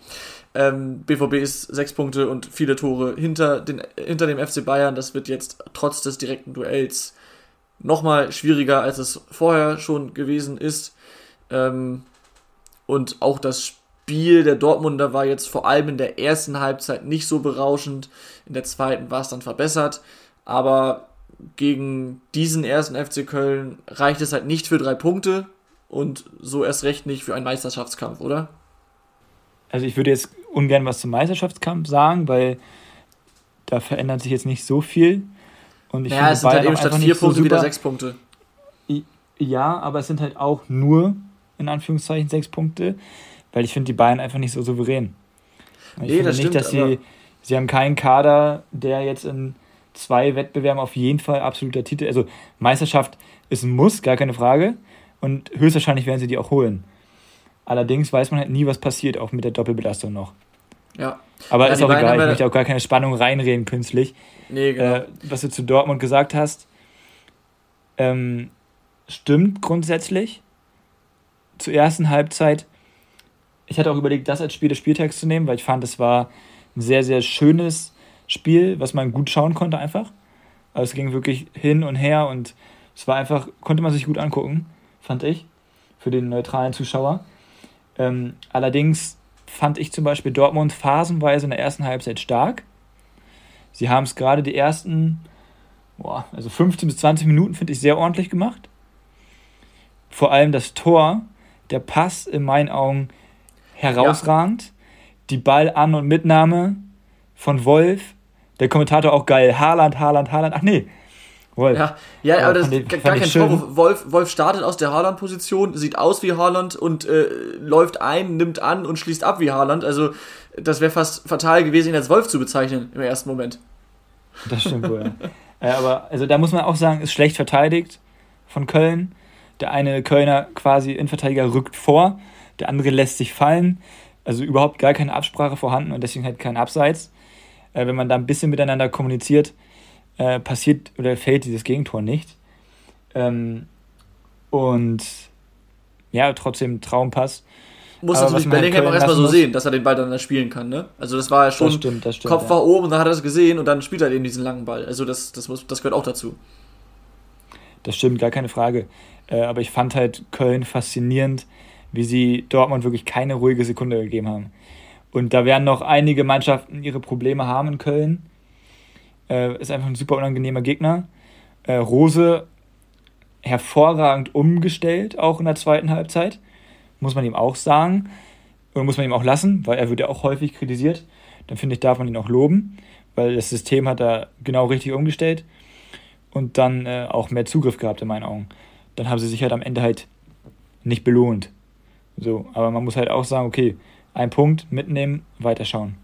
Ähm, BVB ist sechs Punkte und viele Tore hinter, den, hinter dem FC Bayern. Das wird jetzt trotz des direkten Duells nochmal schwieriger, als es vorher schon gewesen ist. Ähm, und auch das Spiel der Dortmunder war jetzt vor allem in der ersten Halbzeit nicht so berauschend. In der zweiten war es dann verbessert. Aber gegen diesen ersten FC Köln reicht es halt nicht für drei Punkte und so erst recht nicht für einen Meisterschaftskampf, oder? Also ich würde jetzt ungern was zum Meisterschaftskampf sagen, weil da verändert sich jetzt nicht so viel. Und ich naja, es sind halt eben statt vier Punkte so wieder sechs Punkte. Ja, aber es sind halt auch nur, in Anführungszeichen, sechs Punkte, weil ich finde die Bayern einfach nicht so souverän. Ich nee, finde das nicht, stimmt, dass sie, sie haben keinen Kader, der jetzt in zwei Wettbewerben auf jeden Fall absoluter Titel, also Meisterschaft ist ein Muss, gar keine Frage. Und höchstwahrscheinlich werden sie die auch holen. Allerdings weiß man halt nie, was passiert, auch mit der Doppelbelastung noch. Ja. Aber ja, ist auch egal, ich möchte auch gar keine Spannung reinreden künstlich. Nee, genau. Äh, was du zu Dortmund gesagt hast, ähm, stimmt grundsätzlich. Zur ersten Halbzeit, ich hatte auch überlegt, das als Spiel des Spieltags zu nehmen, weil ich fand, es war ein sehr, sehr schönes Spiel, was man gut schauen konnte einfach. Also es ging wirklich hin und her und es war einfach, konnte man sich gut angucken, fand ich, für den neutralen Zuschauer. Ähm, allerdings fand ich zum Beispiel Dortmund phasenweise in der ersten Halbzeit stark. Sie haben es gerade die ersten, boah, also 15 bis 20 Minuten, finde ich, sehr ordentlich gemacht. Vor allem das Tor, der Pass in meinen Augen herausragend. Ja. Die Ballan- und Mitnahme von Wolf. Der Kommentator auch geil. Haaland, Haaland, Haaland. Ach nee, Wolf. Ja, ja, aber das ist gar kein Vorwurf. Wolf, Wolf startet aus der Haaland-Position, sieht aus wie Haaland und äh, läuft ein, nimmt an und schließt ab wie Haaland. Also, das wäre fast fatal gewesen, ihn als Wolf zu bezeichnen im ersten Moment. Das stimmt wohl, ja. äh, aber also da muss man auch sagen, ist schlecht verteidigt von Köln. Der eine Kölner quasi Innenverteidiger rückt vor, der andere lässt sich fallen. Also überhaupt gar keine Absprache vorhanden und deswegen halt kein Abseits. Äh, wenn man da ein bisschen miteinander kommuniziert, äh, passiert oder fällt dieses Gegentor nicht. Ähm, und ja, trotzdem Traumpass. Muss Aber natürlich Bellingham auch erstmal so muss, sehen, dass er den Ball dann spielen kann, ne? Also das war ja schon, das stimmt, das stimmt, Kopf ja. war oben und dann hat er es gesehen und dann spielt er eben diesen langen Ball. Also das, das, muss, das gehört auch dazu. Das stimmt, gar keine Frage. Äh, aber ich fand halt Köln faszinierend, wie sie Dortmund wirklich keine ruhige Sekunde gegeben haben. Und da werden noch einige Mannschaften ihre Probleme haben in Köln. Äh, ist einfach ein super unangenehmer Gegner. Äh, Rose hervorragend umgestellt, auch in der zweiten Halbzeit. Muss man ihm auch sagen. Oder muss man ihm auch lassen, weil er wird ja auch häufig kritisiert. Dann finde ich, darf man ihn auch loben, weil das System hat er genau richtig umgestellt und dann äh, auch mehr Zugriff gehabt in meinen Augen. Dann haben sie sich halt am Ende halt nicht belohnt. So, aber man muss halt auch sagen, okay, ein Punkt mitnehmen, weiterschauen.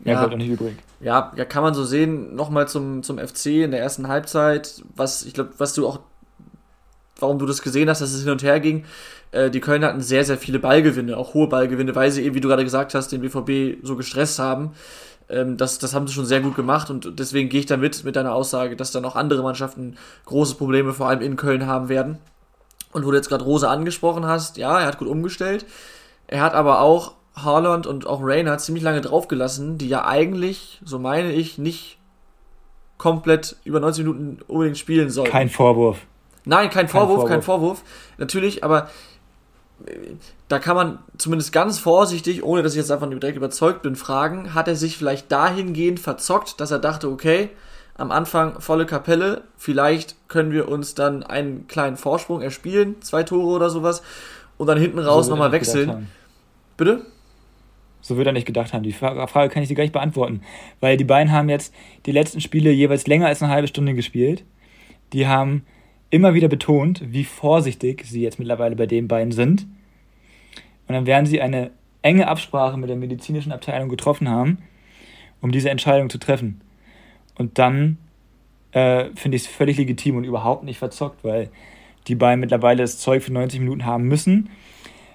Mehr ja. bleibt auch nicht übrig. Ja, ja, kann man so sehen. Nochmal zum, zum FC in der ersten Halbzeit, was ich glaube, was du auch, warum du das gesehen hast, dass es hin und her ging. Äh, die Kölner hatten sehr, sehr viele Ballgewinne, auch hohe Ballgewinne, weil sie eben, wie du gerade gesagt hast, den BVB so gestresst haben. Ähm, das, das haben sie schon sehr gut gemacht und deswegen gehe ich da mit, mit deiner Aussage, dass dann auch andere Mannschaften große Probleme vor allem in Köln haben werden. Und wo du jetzt gerade Rose angesprochen hast, ja, er hat gut umgestellt. Er hat aber auch Haaland und auch Rainer ziemlich lange draufgelassen, die ja eigentlich, so meine ich, nicht komplett über 90 Minuten unbedingt spielen sollten. Kein Vorwurf. Nein, kein, kein Vorwurf, Vorwurf, kein Vorwurf. Natürlich, aber da kann man zumindest ganz vorsichtig, ohne dass ich jetzt davon direkt überzeugt bin, fragen, hat er sich vielleicht dahingehend verzockt, dass er dachte, okay, am Anfang volle Kapelle, vielleicht können wir uns dann einen kleinen Vorsprung erspielen, zwei Tore oder sowas, und dann hinten raus so nochmal wechseln. Bitte? So würde er nicht gedacht haben. Die Frage kann ich dir gar nicht beantworten. Weil die beiden haben jetzt die letzten Spiele jeweils länger als eine halbe Stunde gespielt. Die haben immer wieder betont, wie vorsichtig sie jetzt mittlerweile bei den beiden sind. Und dann werden sie eine enge Absprache mit der medizinischen Abteilung getroffen haben, um diese Entscheidung zu treffen. Und dann äh, finde ich es völlig legitim und überhaupt nicht verzockt, weil die beiden mittlerweile das Zeug für 90 Minuten haben müssen.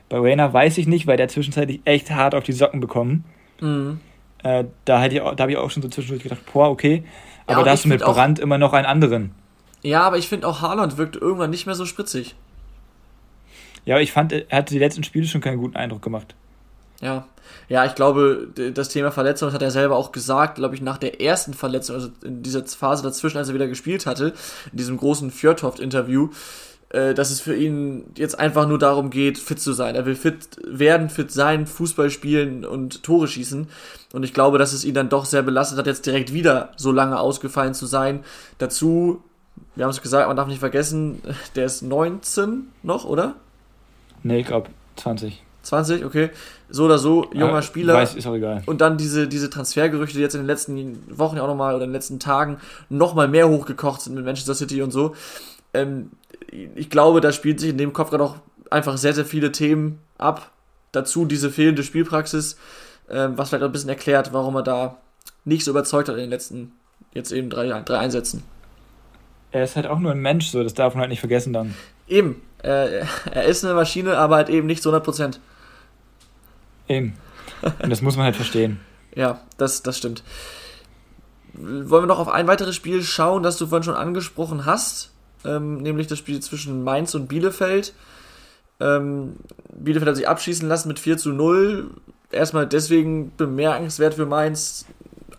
Bei Rainer weiß ich nicht, weil der zwischenzeitlich echt hart auf die Socken bekommen. Mhm. Äh, da, hätte ich da habe ich auch schon so zwischendurch gedacht, boah, okay. Aber ja, da hast du mit Brand immer noch einen anderen. Ja, aber ich finde auch Haaland wirkt irgendwann nicht mehr so spritzig. Ja, aber ich fand, er hatte die letzten Spiele schon keinen guten Eindruck gemacht. Ja. Ja, ich glaube, das Thema Verletzung das hat er selber auch gesagt, glaube ich, nach der ersten Verletzung, also in dieser Phase dazwischen, als er wieder gespielt hatte, in diesem großen Fjordhoft-Interview, äh, dass es für ihn jetzt einfach nur darum geht, fit zu sein. Er will fit werden, fit sein, Fußball spielen und Tore schießen. Und ich glaube, dass es ihn dann doch sehr belastet hat, jetzt direkt wieder so lange ausgefallen zu sein. Dazu wir haben es gesagt, man darf nicht vergessen, der ist 19 noch, oder? Nee, ich glaube 20. 20, okay. So oder so, junger ja, Spieler. Weiß, ist auch egal. Und dann diese, diese Transfergerüchte, die jetzt in den letzten Wochen auch nochmal oder in den letzten Tagen nochmal mehr hochgekocht sind mit Manchester City und so. Ähm, ich glaube, da spielt sich in dem Kopf gerade auch einfach sehr, sehr viele Themen ab. Dazu diese fehlende Spielpraxis, ähm, was vielleicht auch ein bisschen erklärt, warum er da nicht so überzeugt hat in den letzten, jetzt eben drei, drei Einsätzen er ist halt auch nur ein Mensch, so, das darf man halt nicht vergessen dann. Eben, äh, er ist eine Maschine, aber halt eben nicht zu 100%. Eben. Und das muss man halt verstehen. Ja, das, das stimmt. Wollen wir noch auf ein weiteres Spiel schauen, das du vorhin schon angesprochen hast, ähm, nämlich das Spiel zwischen Mainz und Bielefeld. Ähm, Bielefeld hat sich abschießen lassen mit 4 zu 0. Erstmal deswegen bemerkenswert für Mainz,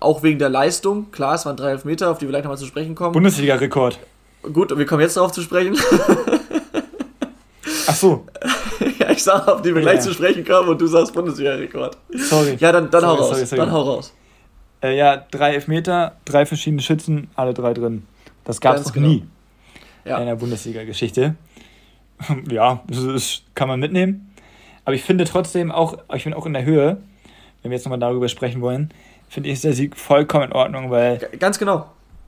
auch wegen der Leistung. Klar, es waren drei Elfmeter, auf die wir gleich nochmal zu sprechen kommen. Bundesliga-Rekord. Gut, wir kommen jetzt darauf zu sprechen. Ach so. ja, ich sage, auf die wir ja, gleich zu sprechen kommen und du sagst Bundesliga-Rekord. Sorry. Ja, dann, dann sorry, hau raus. Sorry. Dann hau raus. Äh, ja, drei Elfmeter, drei verschiedene Schützen, alle drei drin. Das gab es noch genau. nie ja. in der Bundesliga-Geschichte. ja, das, ist, kann man mitnehmen. Aber ich finde trotzdem auch, ich finde auch in der Höhe, wenn wir jetzt nochmal darüber sprechen wollen, finde ich, ist der Sieg vollkommen in Ordnung, weil. Ganz genau.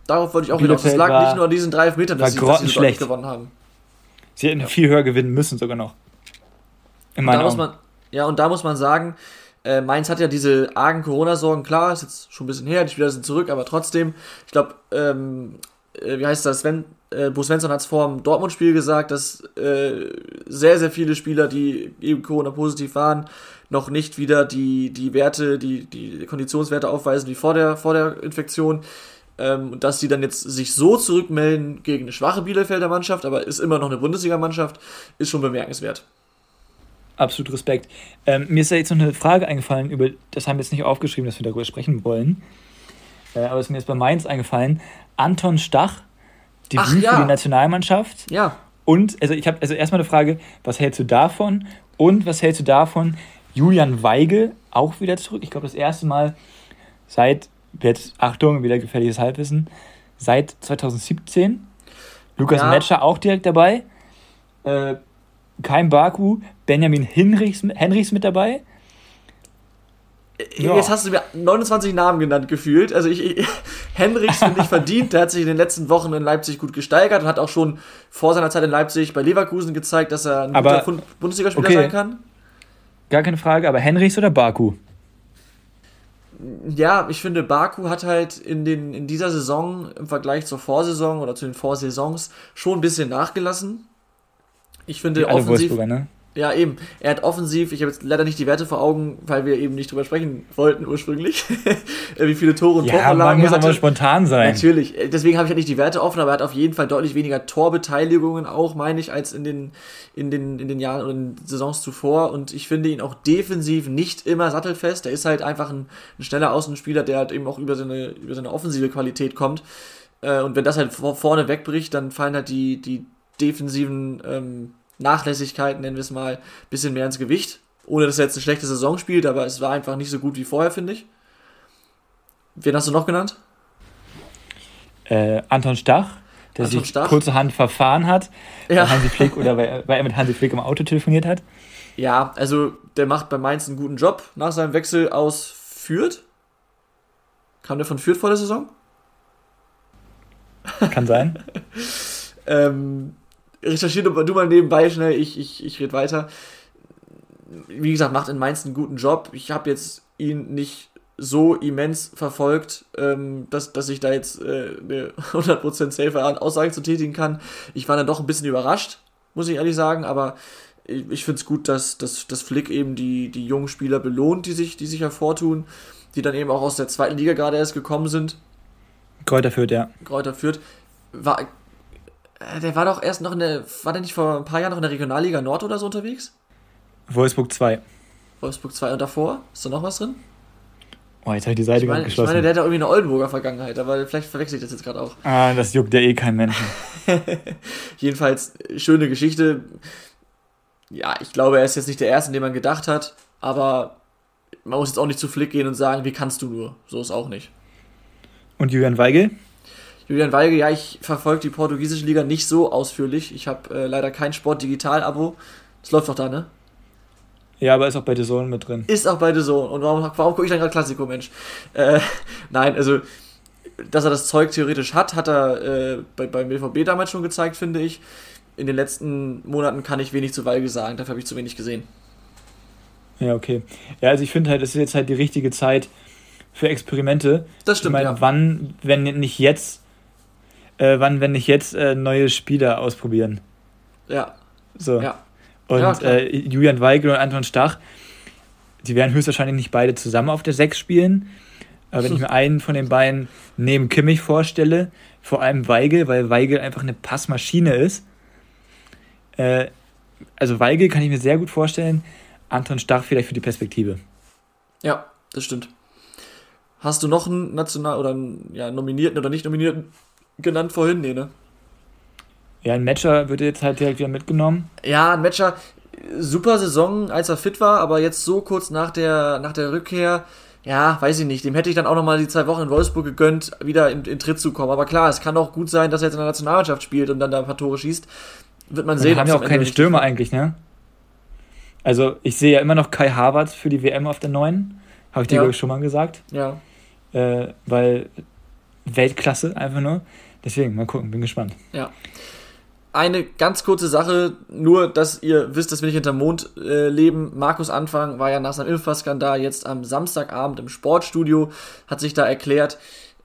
Darauf wollte ich auch wieder. Es lag war, nicht nur an diesen drei Metern, dass sie, dass sie schlecht gewonnen haben. Sie hätten ja. viel höher gewinnen müssen, sogar noch. In meinen Augen. muss man, ja, und da muss man sagen, äh, Mainz hat ja diese argen Corona-Sorgen, klar, ist jetzt schon ein bisschen her, die Spieler sind zurück, aber trotzdem, ich glaube, ähm, äh, wie heißt das, Sven, äh, Bo Svensson hat es vor dem Dortmund-Spiel gesagt, dass äh, sehr, sehr viele Spieler, die eben Corona-positiv waren, noch nicht wieder die, die Werte, die, die Konditionswerte aufweisen wie vor der, vor der Infektion. Ähm, dass sie dann jetzt sich so zurückmelden gegen eine schwache Bielefelder Mannschaft, aber ist immer noch eine Bundesliga-Mannschaft, ist schon bemerkenswert. Absolut Respekt. Ähm, mir ist ja jetzt noch eine Frage eingefallen, über das haben wir jetzt nicht aufgeschrieben, dass wir darüber sprechen wollen. Äh, aber es ist mir jetzt bei Mainz eingefallen. Anton Stach, die Ach, ja. für die Nationalmannschaft. Ja. Und, also ich habe also erstmal eine Frage, was hältst du davon? Und was hältst du davon, Julian Weigel auch wieder zurück. Ich glaube, das erste Mal seit, jetzt Achtung, wieder gefährliches Halbwissen, seit 2017. Lukas ja. Metscher auch direkt dabei. Äh, Kein Baku, Benjamin Hinrichs, Henrichs mit dabei. Äh, ja. Jetzt hast du mir 29 Namen genannt gefühlt. Also ich, ich Henrichs finde ich verdient. Der hat sich in den letzten Wochen in Leipzig gut gesteigert und hat auch schon vor seiner Zeit in Leipzig bei Leverkusen gezeigt, dass er ein Aber, guter Bundesligaspieler okay. sein kann. Gar keine Frage, aber Henrichs oder Baku? Ja, ich finde, Baku hat halt in, den, in dieser Saison im Vergleich zur Vorsaison oder zu den Vorsaisons schon ein bisschen nachgelassen. Ich finde offensiv. Ne? Ja, eben. Er hat offensiv, ich habe jetzt leider nicht die Werte vor Augen, weil wir eben nicht drüber sprechen wollten ursprünglich, wie viele Tore und ja, Torvorlagen man muss aber spontan sein. Natürlich. Deswegen habe ich halt nicht die Werte offen, aber er hat auf jeden Fall deutlich weniger Torbeteiligungen auch, meine ich, als in den, in den, in den Jahren und in den Saisons zuvor. Und ich finde ihn auch defensiv nicht immer sattelfest. Er ist halt einfach ein, ein schneller Außenspieler, der halt eben auch über seine, über seine offensive Qualität kommt. Äh, und wenn das halt vorne wegbricht, dann fallen halt die, die defensiven ähm, Nachlässigkeiten, nennen wir es mal, ein bisschen mehr ins Gewicht. Ohne dass er jetzt eine schlechte Saison spielt, aber es war einfach nicht so gut wie vorher, finde ich. Wen hast du noch genannt? Äh, Anton Stach, der Anton sich Stach. kurzerhand verfahren hat, ja. bei Hansi Flick oder weil, weil er mit Hansi Flick im Auto telefoniert hat. Ja, also der macht bei Mainz einen guten Job nach seinem Wechsel aus Fürth. Kam der von Fürth vor der Saison? Kann sein. ähm, recherchier du mal nebenbei schnell, ich, ich, ich rede weiter. Wie gesagt, macht in Mainz einen guten Job. Ich habe jetzt ihn nicht so immens verfolgt, ähm, dass, dass ich da jetzt äh, eine 100% safe Aussage zu tätigen kann. Ich war dann doch ein bisschen überrascht, muss ich ehrlich sagen, aber ich, ich finde es gut, dass, dass, dass Flick eben die, die jungen Spieler belohnt, die sich, die sich hervortun, die dann eben auch aus der zweiten Liga gerade erst gekommen sind. Kräuter führt, ja. Kräuter führt. War, der war doch erst noch in der, war der nicht vor ein paar Jahren noch in der Regionalliga Nord oder so unterwegs? Wolfsburg 2. Wolfsburg 2 und davor? Ist da noch was drin? Oh, jetzt habe ich die Seite ich meine, geschlossen. Ich meine, der hat da irgendwie eine Oldenburger Vergangenheit, aber vielleicht verwechsel ich das jetzt gerade auch. Ah, das juckt ja eh kein Menschen. Jedenfalls, schöne Geschichte. Ja, ich glaube, er ist jetzt nicht der Erste, an den man gedacht hat, aber man muss jetzt auch nicht zu Flick gehen und sagen, wie kannst du nur? So ist auch nicht. Und Julian Weigel? Julian Weige, ja, ich verfolge die portugiesische Liga nicht so ausführlich. Ich habe äh, leider kein Sport-Digital-Abo. Das läuft doch da, ne? Ja, aber ist auch bei The Zone mit drin. Ist auch bei The Zone. Und warum, warum gucke ich dann gerade Klassiko, Mensch? Äh, nein, also, dass er das Zeug theoretisch hat, hat er äh, bei, beim BVB damals schon gezeigt, finde ich. In den letzten Monaten kann ich wenig zu Weige sagen, dafür habe ich zu wenig gesehen. Ja, okay. Ja, also ich finde halt, es ist jetzt halt die richtige Zeit für Experimente. Das stimmt. Ich meine, ja. wann, wenn nicht jetzt, äh, wann, wenn nicht jetzt äh, neue Spieler ausprobieren. Ja. So. Ja. Und ja, äh, Julian Weigel und Anton Stach, die werden höchstwahrscheinlich nicht beide zusammen auf der 6 spielen. Aber wenn ich mir einen von den beiden neben Kimmich vorstelle, vor allem Weigel, weil Weigel einfach eine Passmaschine ist. Äh, also Weigel kann ich mir sehr gut vorstellen, Anton Stach vielleicht für die Perspektive. Ja, das stimmt. Hast du noch einen National- oder einen ja, Nominierten oder nicht Nominierten genannt vorhin? Nee, ne? Ja, ein Matcher wird jetzt halt direkt wieder mitgenommen. Ja, ein Matcher, super Saison, als er fit war, aber jetzt so kurz nach der, nach der Rückkehr, ja, weiß ich nicht. Dem hätte ich dann auch nochmal die zwei Wochen in Wolfsburg gegönnt, wieder in, in Tritt zu kommen. Aber klar, es kann auch gut sein, dass er jetzt in der Nationalmannschaft spielt und dann da ein paar Tore schießt. Wird man sehen. Wir haben ja auch keine Stürmer eigentlich, ne? Also, ich sehe ja immer noch Kai Havertz für die WM auf der 9. Habe ich dir, ja. glaube ich, schon mal gesagt. Ja äh, weil Weltklasse einfach nur. Deswegen, mal gucken, bin gespannt. Ja. Eine ganz kurze Sache, nur dass ihr wisst, dass wir nicht hinterm Mond äh, leben. Markus Anfang war ja nach seinem Impfskandal jetzt am Samstagabend im Sportstudio, hat sich da erklärt,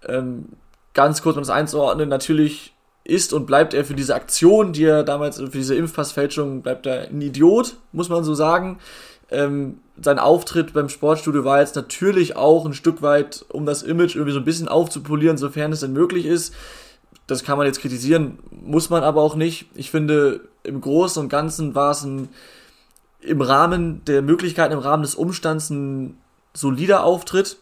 ähm, ganz kurz um das einzuordnen, natürlich ist und bleibt er für diese Aktion, die er damals, für diese Impfpassfälschung, bleibt er ein Idiot, muss man so sagen. Ähm, sein Auftritt beim Sportstudio war jetzt natürlich auch ein Stück weit, um das Image irgendwie so ein bisschen aufzupolieren, sofern es denn möglich ist. Das kann man jetzt kritisieren, muss man aber auch nicht. Ich finde, im Großen und Ganzen war es ein, im Rahmen der Möglichkeiten, im Rahmen des Umstands ein solider Auftritt.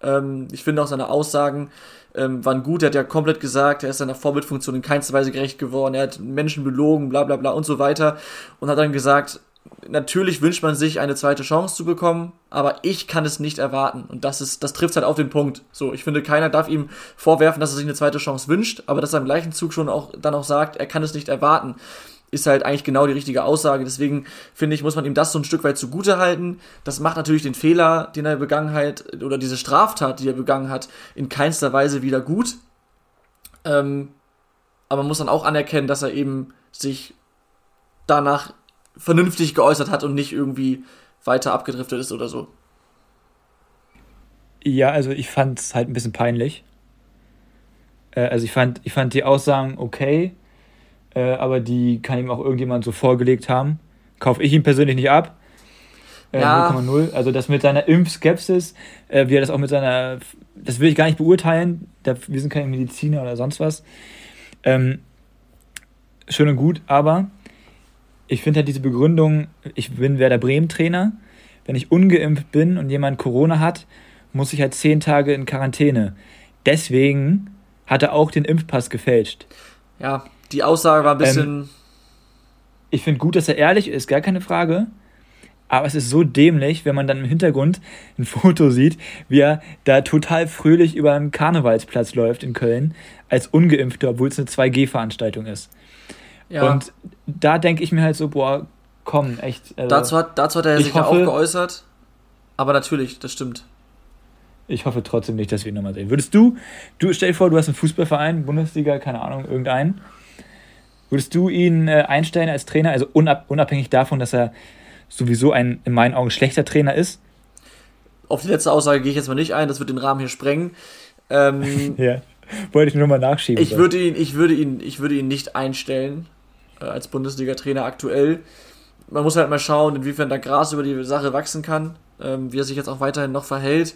Ähm, ich finde auch seine Aussagen ähm, waren gut. Er hat ja komplett gesagt, er ist seiner Vorbildfunktion in keinster Weise gerecht geworden. Er hat Menschen belogen, bla bla bla und so weiter. Und hat dann gesagt, natürlich wünscht man sich eine zweite Chance zu bekommen, aber ich kann es nicht erwarten. Und das ist, das trifft halt auf den Punkt. So, ich finde, keiner darf ihm vorwerfen, dass er sich eine zweite Chance wünscht, aber dass er im gleichen Zug schon auch dann auch sagt, er kann es nicht erwarten, ist halt eigentlich genau die richtige Aussage. Deswegen finde ich, muss man ihm das so ein Stück weit zugute halten. Das macht natürlich den Fehler, den er begangen hat, oder diese Straftat, die er begangen hat, in keinster Weise wieder gut. Ähm, aber man muss dann auch anerkennen, dass er eben sich danach vernünftig geäußert hat und nicht irgendwie weiter abgedriftet ist oder so. Ja, also ich fand es halt ein bisschen peinlich. Äh, also ich fand, ich fand die Aussagen okay, äh, aber die kann ihm auch irgendjemand so vorgelegt haben. kaufe ich ihm persönlich nicht ab. Äh, Ja. 0,0. Also das mit seiner Impfskepsis, äh, wie er das auch mit seiner, das will ich gar nicht beurteilen. Da, wir sind keine Mediziner oder sonst was. Ähm, schön und gut, aber ich finde halt diese Begründung, ich bin Werder Bremen Trainer, wenn ich ungeimpft bin und jemand Corona hat, muss ich halt zehn Tage in Quarantäne. Deswegen hat er auch den Impfpass gefälscht. Ja, die Aussage war ein bisschen. Ähm, Ich finde gut, dass er ehrlich ist, gar keine Frage. Aber es ist so dämlich, wenn man dann im Hintergrund ein Foto sieht, wie er da total fröhlich über einen Karnevalsplatz läuft in Köln, als Ungeimpfter, obwohl es eine 2G-Veranstaltung ist. Ja. Und da denke ich mir halt so, boah, komm, echt. Also, dazu, hat, dazu hat er ich sich ja auch hoffe- geäußert. Aber natürlich, das stimmt. Ich hoffe trotzdem nicht, dass wir ihn nochmal sehen. Würdest du, du stell dir vor, du hast einen Fußballverein, Bundesliga, keine Ahnung, irgendeinen. Würdest du ihn äh, einstellen als Trainer, also unab, unabhängig davon, dass er sowieso ein in meinen Augen schlechter Trainer ist? Auf die letzte Aussage gehe ich jetzt mal nicht ein, das wird den Rahmen hier sprengen. Ähm, Ja. Wollte ich nur mal nachschieben. ich, würde ihn, ich, würde ihn, ich würde ihn nicht einstellen als Bundesliga-Trainer aktuell. Man muss halt mal schauen, inwiefern da Gras über die Sache wachsen kann, ähm, wie er sich jetzt auch weiterhin noch verhält.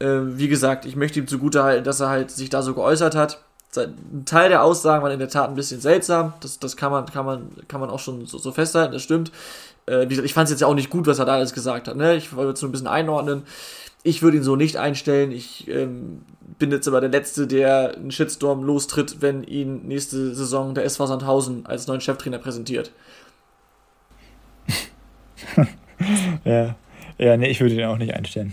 Ähm, wie gesagt, ich möchte ihm zugute halten, dass er halt sich da so geäußert hat. Ein Teil der Aussagen waren in der Tat ein bisschen seltsam. Das, das kann, man, kann, man, kann man auch schon so, so festhalten, das stimmt. Äh, ich fand es jetzt ja auch nicht gut, was er da alles gesagt hat. Ne? Ich wollte jetzt nur ein bisschen einordnen. Ich würde ihn so nicht einstellen. Ich ähm, bin jetzt aber der Letzte, der einen Shitstorm lostritt, wenn ihn nächste Saison der SV Sandhausen als neuen Cheftrainer präsentiert. Ja. Ja, nee, ich würde ihn auch nicht einstellen.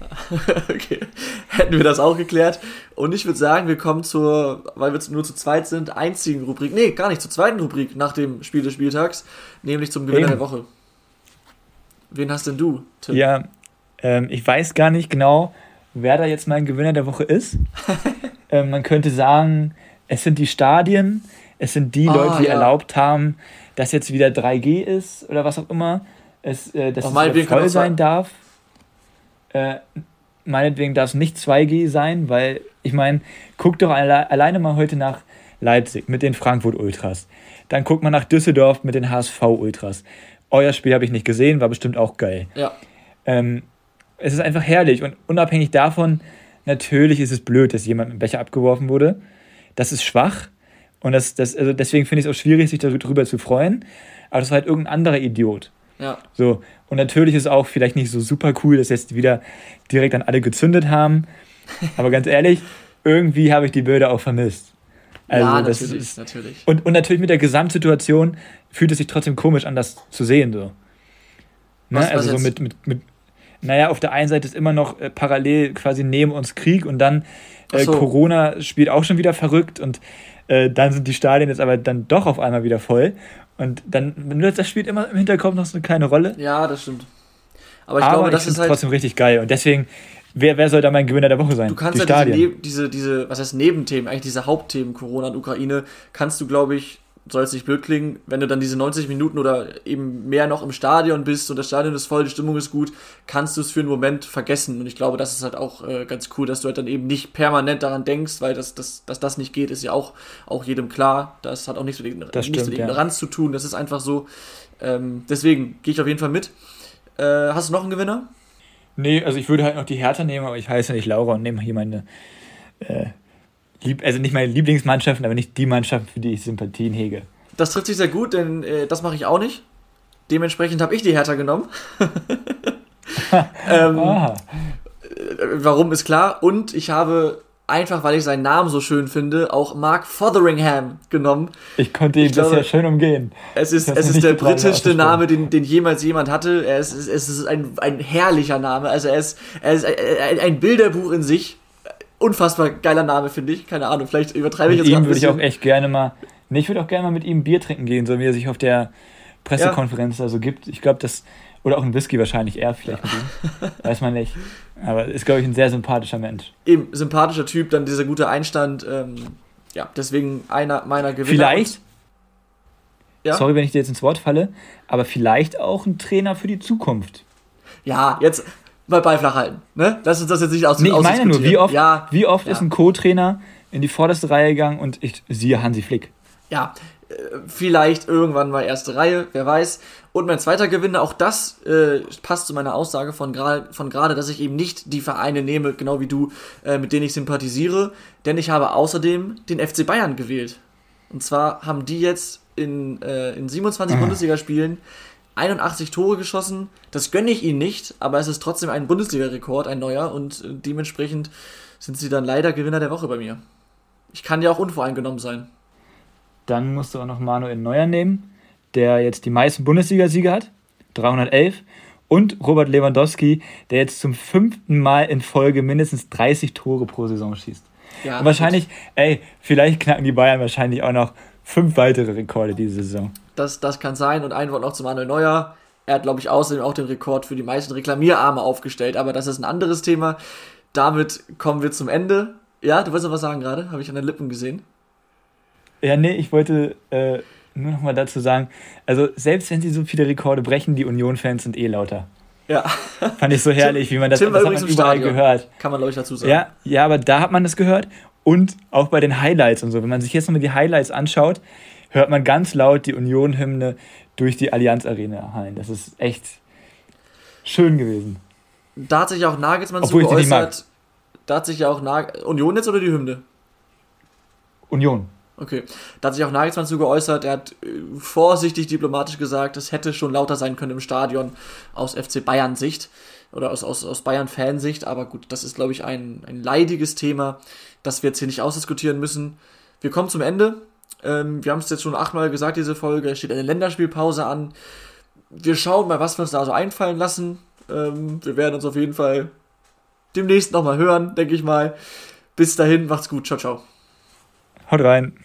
okay, hätten wir das auch geklärt. Und ich würde sagen, wir kommen zur, weil wir nur zu zweit sind, einzigen Rubrik, nee, gar nicht, zur zweiten Rubrik nach dem Spiel des Spieltags, nämlich zum Gewinner Eben. der Woche. Wen hast denn du, Tim? Ja, ähm, ich weiß gar nicht genau, wer da jetzt mein Gewinner der Woche ist. ähm, man könnte sagen, es sind die Stadien, es sind die Ah, Leute, die ja. erlaubt haben, dass jetzt wieder 3G ist oder was auch immer, es, äh, dass Auch es voll sein- darf. Äh, meinetwegen darf es nicht 2G sein, weil ich meine, guck doch alle, alleine mal heute nach Leipzig mit den Frankfurt Ultras. Dann guck mal nach Düsseldorf mit den HSV Ultras. Euer Spiel habe ich nicht gesehen, war bestimmt auch geil. Ja, Ähm, es ist einfach herrlich und unabhängig davon, natürlich ist es blöd, dass jemand mit dem Becher abgeworfen wurde. Das ist schwach und das, das, also deswegen finde ich es auch schwierig, sich darüber zu freuen. Aber das war halt irgendein anderer Idiot. ja. So, und natürlich ist es auch vielleicht nicht so super cool, dass jetzt wieder direkt an alle gezündet haben. Aber ganz ehrlich, irgendwie habe ich die Bilder auch vermisst. Also ja, das natürlich, ist, natürlich. und, und natürlich mit der Gesamtsituation fühlt es sich trotzdem komisch an, das zu sehen. So. Ne? Was- was also so jetzt? mit, mit, mit, naja, auf der einen Seite ist immer noch äh, parallel quasi neben uns Krieg und dann äh, so. Corona spielt auch schon wieder verrückt und äh, dann sind die Stadien jetzt aber dann doch auf einmal wieder voll. Und dann, nur das spielt immer im Hinterkopf noch so eine kleine Rolle. Ja, das stimmt. Aber ich aber glaube, ich das finde ist halt. trotzdem richtig geil. Und deswegen, wer, wer soll da mein Gewinner der Woche sein? Du kannst die ja Stadien. diese, Neb- diese, diese, was heißt Nebenthemen, eigentlich diese Hauptthemen Corona und Ukraine, kannst du, glaube ich, soll es nicht blöd klingen, wenn du dann diese 90 Minuten oder eben mehr noch im Stadion bist und das Stadion ist voll, die Stimmung ist gut, kannst du es für einen Moment vergessen. Und ich glaube, das ist halt auch äh, ganz cool, dass du halt dann eben nicht permanent daran denkst, weil das, das, dass das nicht geht, ist ja auch, auch jedem klar. Das hat auch nichts mit, Das nichts stimmt, mit ja. Ignoranz zu tun, das ist einfach so. Ähm, deswegen gehe ich auf jeden Fall mit. Äh, hast du noch einen Gewinner? Nee, also ich würde halt noch die Hertha nehmen, aber ich heiße nicht Laura und nehme hier meine, äh, lieb, also nicht meine Lieblingsmannschaften, aber nicht die Mannschaften, für die ich Sympathien hege. Das trifft sich sehr gut, denn äh, das mache ich auch nicht. Dementsprechend habe ich die Hertha genommen. ähm, äh, warum ist klar. Und ich habe einfach, weil ich seinen Namen so schön finde, auch Mark Fotheringham genommen. Ich konnte ihn Ich glaube- bisher schön umgehen. Es ist, es ist der britischste. Name, den, den jemals jemand hatte. Es ist, es ist ein, ein herrlicher Name. Also er ist, er ist ein Bilderbuch in sich. Unfassbar geiler Name, finde ich. Keine Ahnung, vielleicht übertreibe ich Mit jetzt ihm würde ich auch echt gerne mal, nee, ich würde auch gerne mal mit ihm Bier trinken gehen, so wie er sich auf der Pressekonferenz da so gibt. Ich glaube, das, oder auch ein Whisky wahrscheinlich, er vielleicht ihm. Weiß man nicht. Aber ist, glaube ich, ein sehr sympathischer Mensch. Eben, sympathischer Typ, dann dieser gute Einstand. Ähm, ja, deswegen einer meiner Gewinner. Vielleicht, Ja? sorry, wenn ich dir jetzt ins Wort falle, aber vielleicht auch ein Trainer für die Zukunft. Ja, jetzt mal Ball flach halten. Ne? Lass uns das jetzt nicht aus Nee, ich meine nur, wie oft, Ja, wie oft ja. ist ein Co-Trainer in die vorderste Reihe gegangen und ich siehe Hansi Flick. ja. vielleicht irgendwann mal erste Reihe, wer weiß. Und mein zweiter Gewinner, auch das äh, passt zu meiner Aussage von gerade, von gerade, dass ich eben nicht die Vereine nehme, genau wie du, äh, mit denen ich sympathisiere, denn ich habe außerdem den FC Bayern gewählt. Und zwar haben die jetzt in, äh, in 27 mhm. Bundesligaspielen 81 Tore geschossen. Das gönne ich ihnen nicht, aber es ist trotzdem ein Bundesliga-Rekord, ein neuer, und äh, dementsprechend sind sie dann leider Gewinner der Woche bei mir. Ich kann ja auch unvoreingenommen sein. Dann musst du auch noch Manuel Neuer nehmen der jetzt die meisten Bundesliga-Siege hat, 311, und Robert Lewandowski, der jetzt zum fünften Mal in Folge mindestens 30 Tore pro Saison schießt. Ja, und wahrscheinlich, gut. ey, vielleicht knacken die Bayern wahrscheinlich auch noch fünf weitere Rekorde diese Saison. Das, das kann sein. Und ein Wort noch zu Manuel Neuer. Er hat, glaube ich, außerdem auch den Rekord für die meisten Reklamierarme aufgestellt, aber das ist ein anderes Thema. Damit kommen wir zum Ende. Ja, du wolltest noch was sagen gerade? Habe ich an den Lippen gesehen. Ja, nee, ich wollte äh, nur noch mal dazu sagen, also selbst wenn sie so viele Rekorde brechen, die Union-Fans sind eh lauter. Ja. Fand ich so herrlich, Tim, wie man das, Tim das hat man überall Stadion. gehört. Kann man, glaube ich, dazu sagen. Ja, ja, aber da hat man das gehört. Und auch bei den Highlights und so. Wenn man sich jetzt nochmal die Highlights anschaut, hört man ganz laut die Union-Hymne durch die Allianz Arena hallen. Das ist echt schön gewesen. Da hat sich auch Nagelsmann Obwohl zu geäußert. Da hat sich ja auch Nag Union jetzt oder die Hymne? Union. Okay. Da hat sich auch Nagelsmann zu geäußert. Er hat äh, vorsichtig diplomatisch gesagt, es hätte schon lauter sein können im Stadion aus FC Bayern Sicht oder aus, aus, aus Bayern Fansicht. Aber gut, das ist, glaube ich, ein, ein leidiges Thema, das wir jetzt hier nicht ausdiskutieren müssen. Wir kommen zum Ende. Ähm, wir haben es jetzt schon achtmal gesagt, diese Folge. Es steht eine Länderspielpause an. Wir schauen mal, was wir uns da so einfallen lassen. Ähm, wir werden uns auf jeden Fall demnächst nochmal hören, denke ich mal. Bis dahin, macht's gut. Ciao, ciao. Haut rein.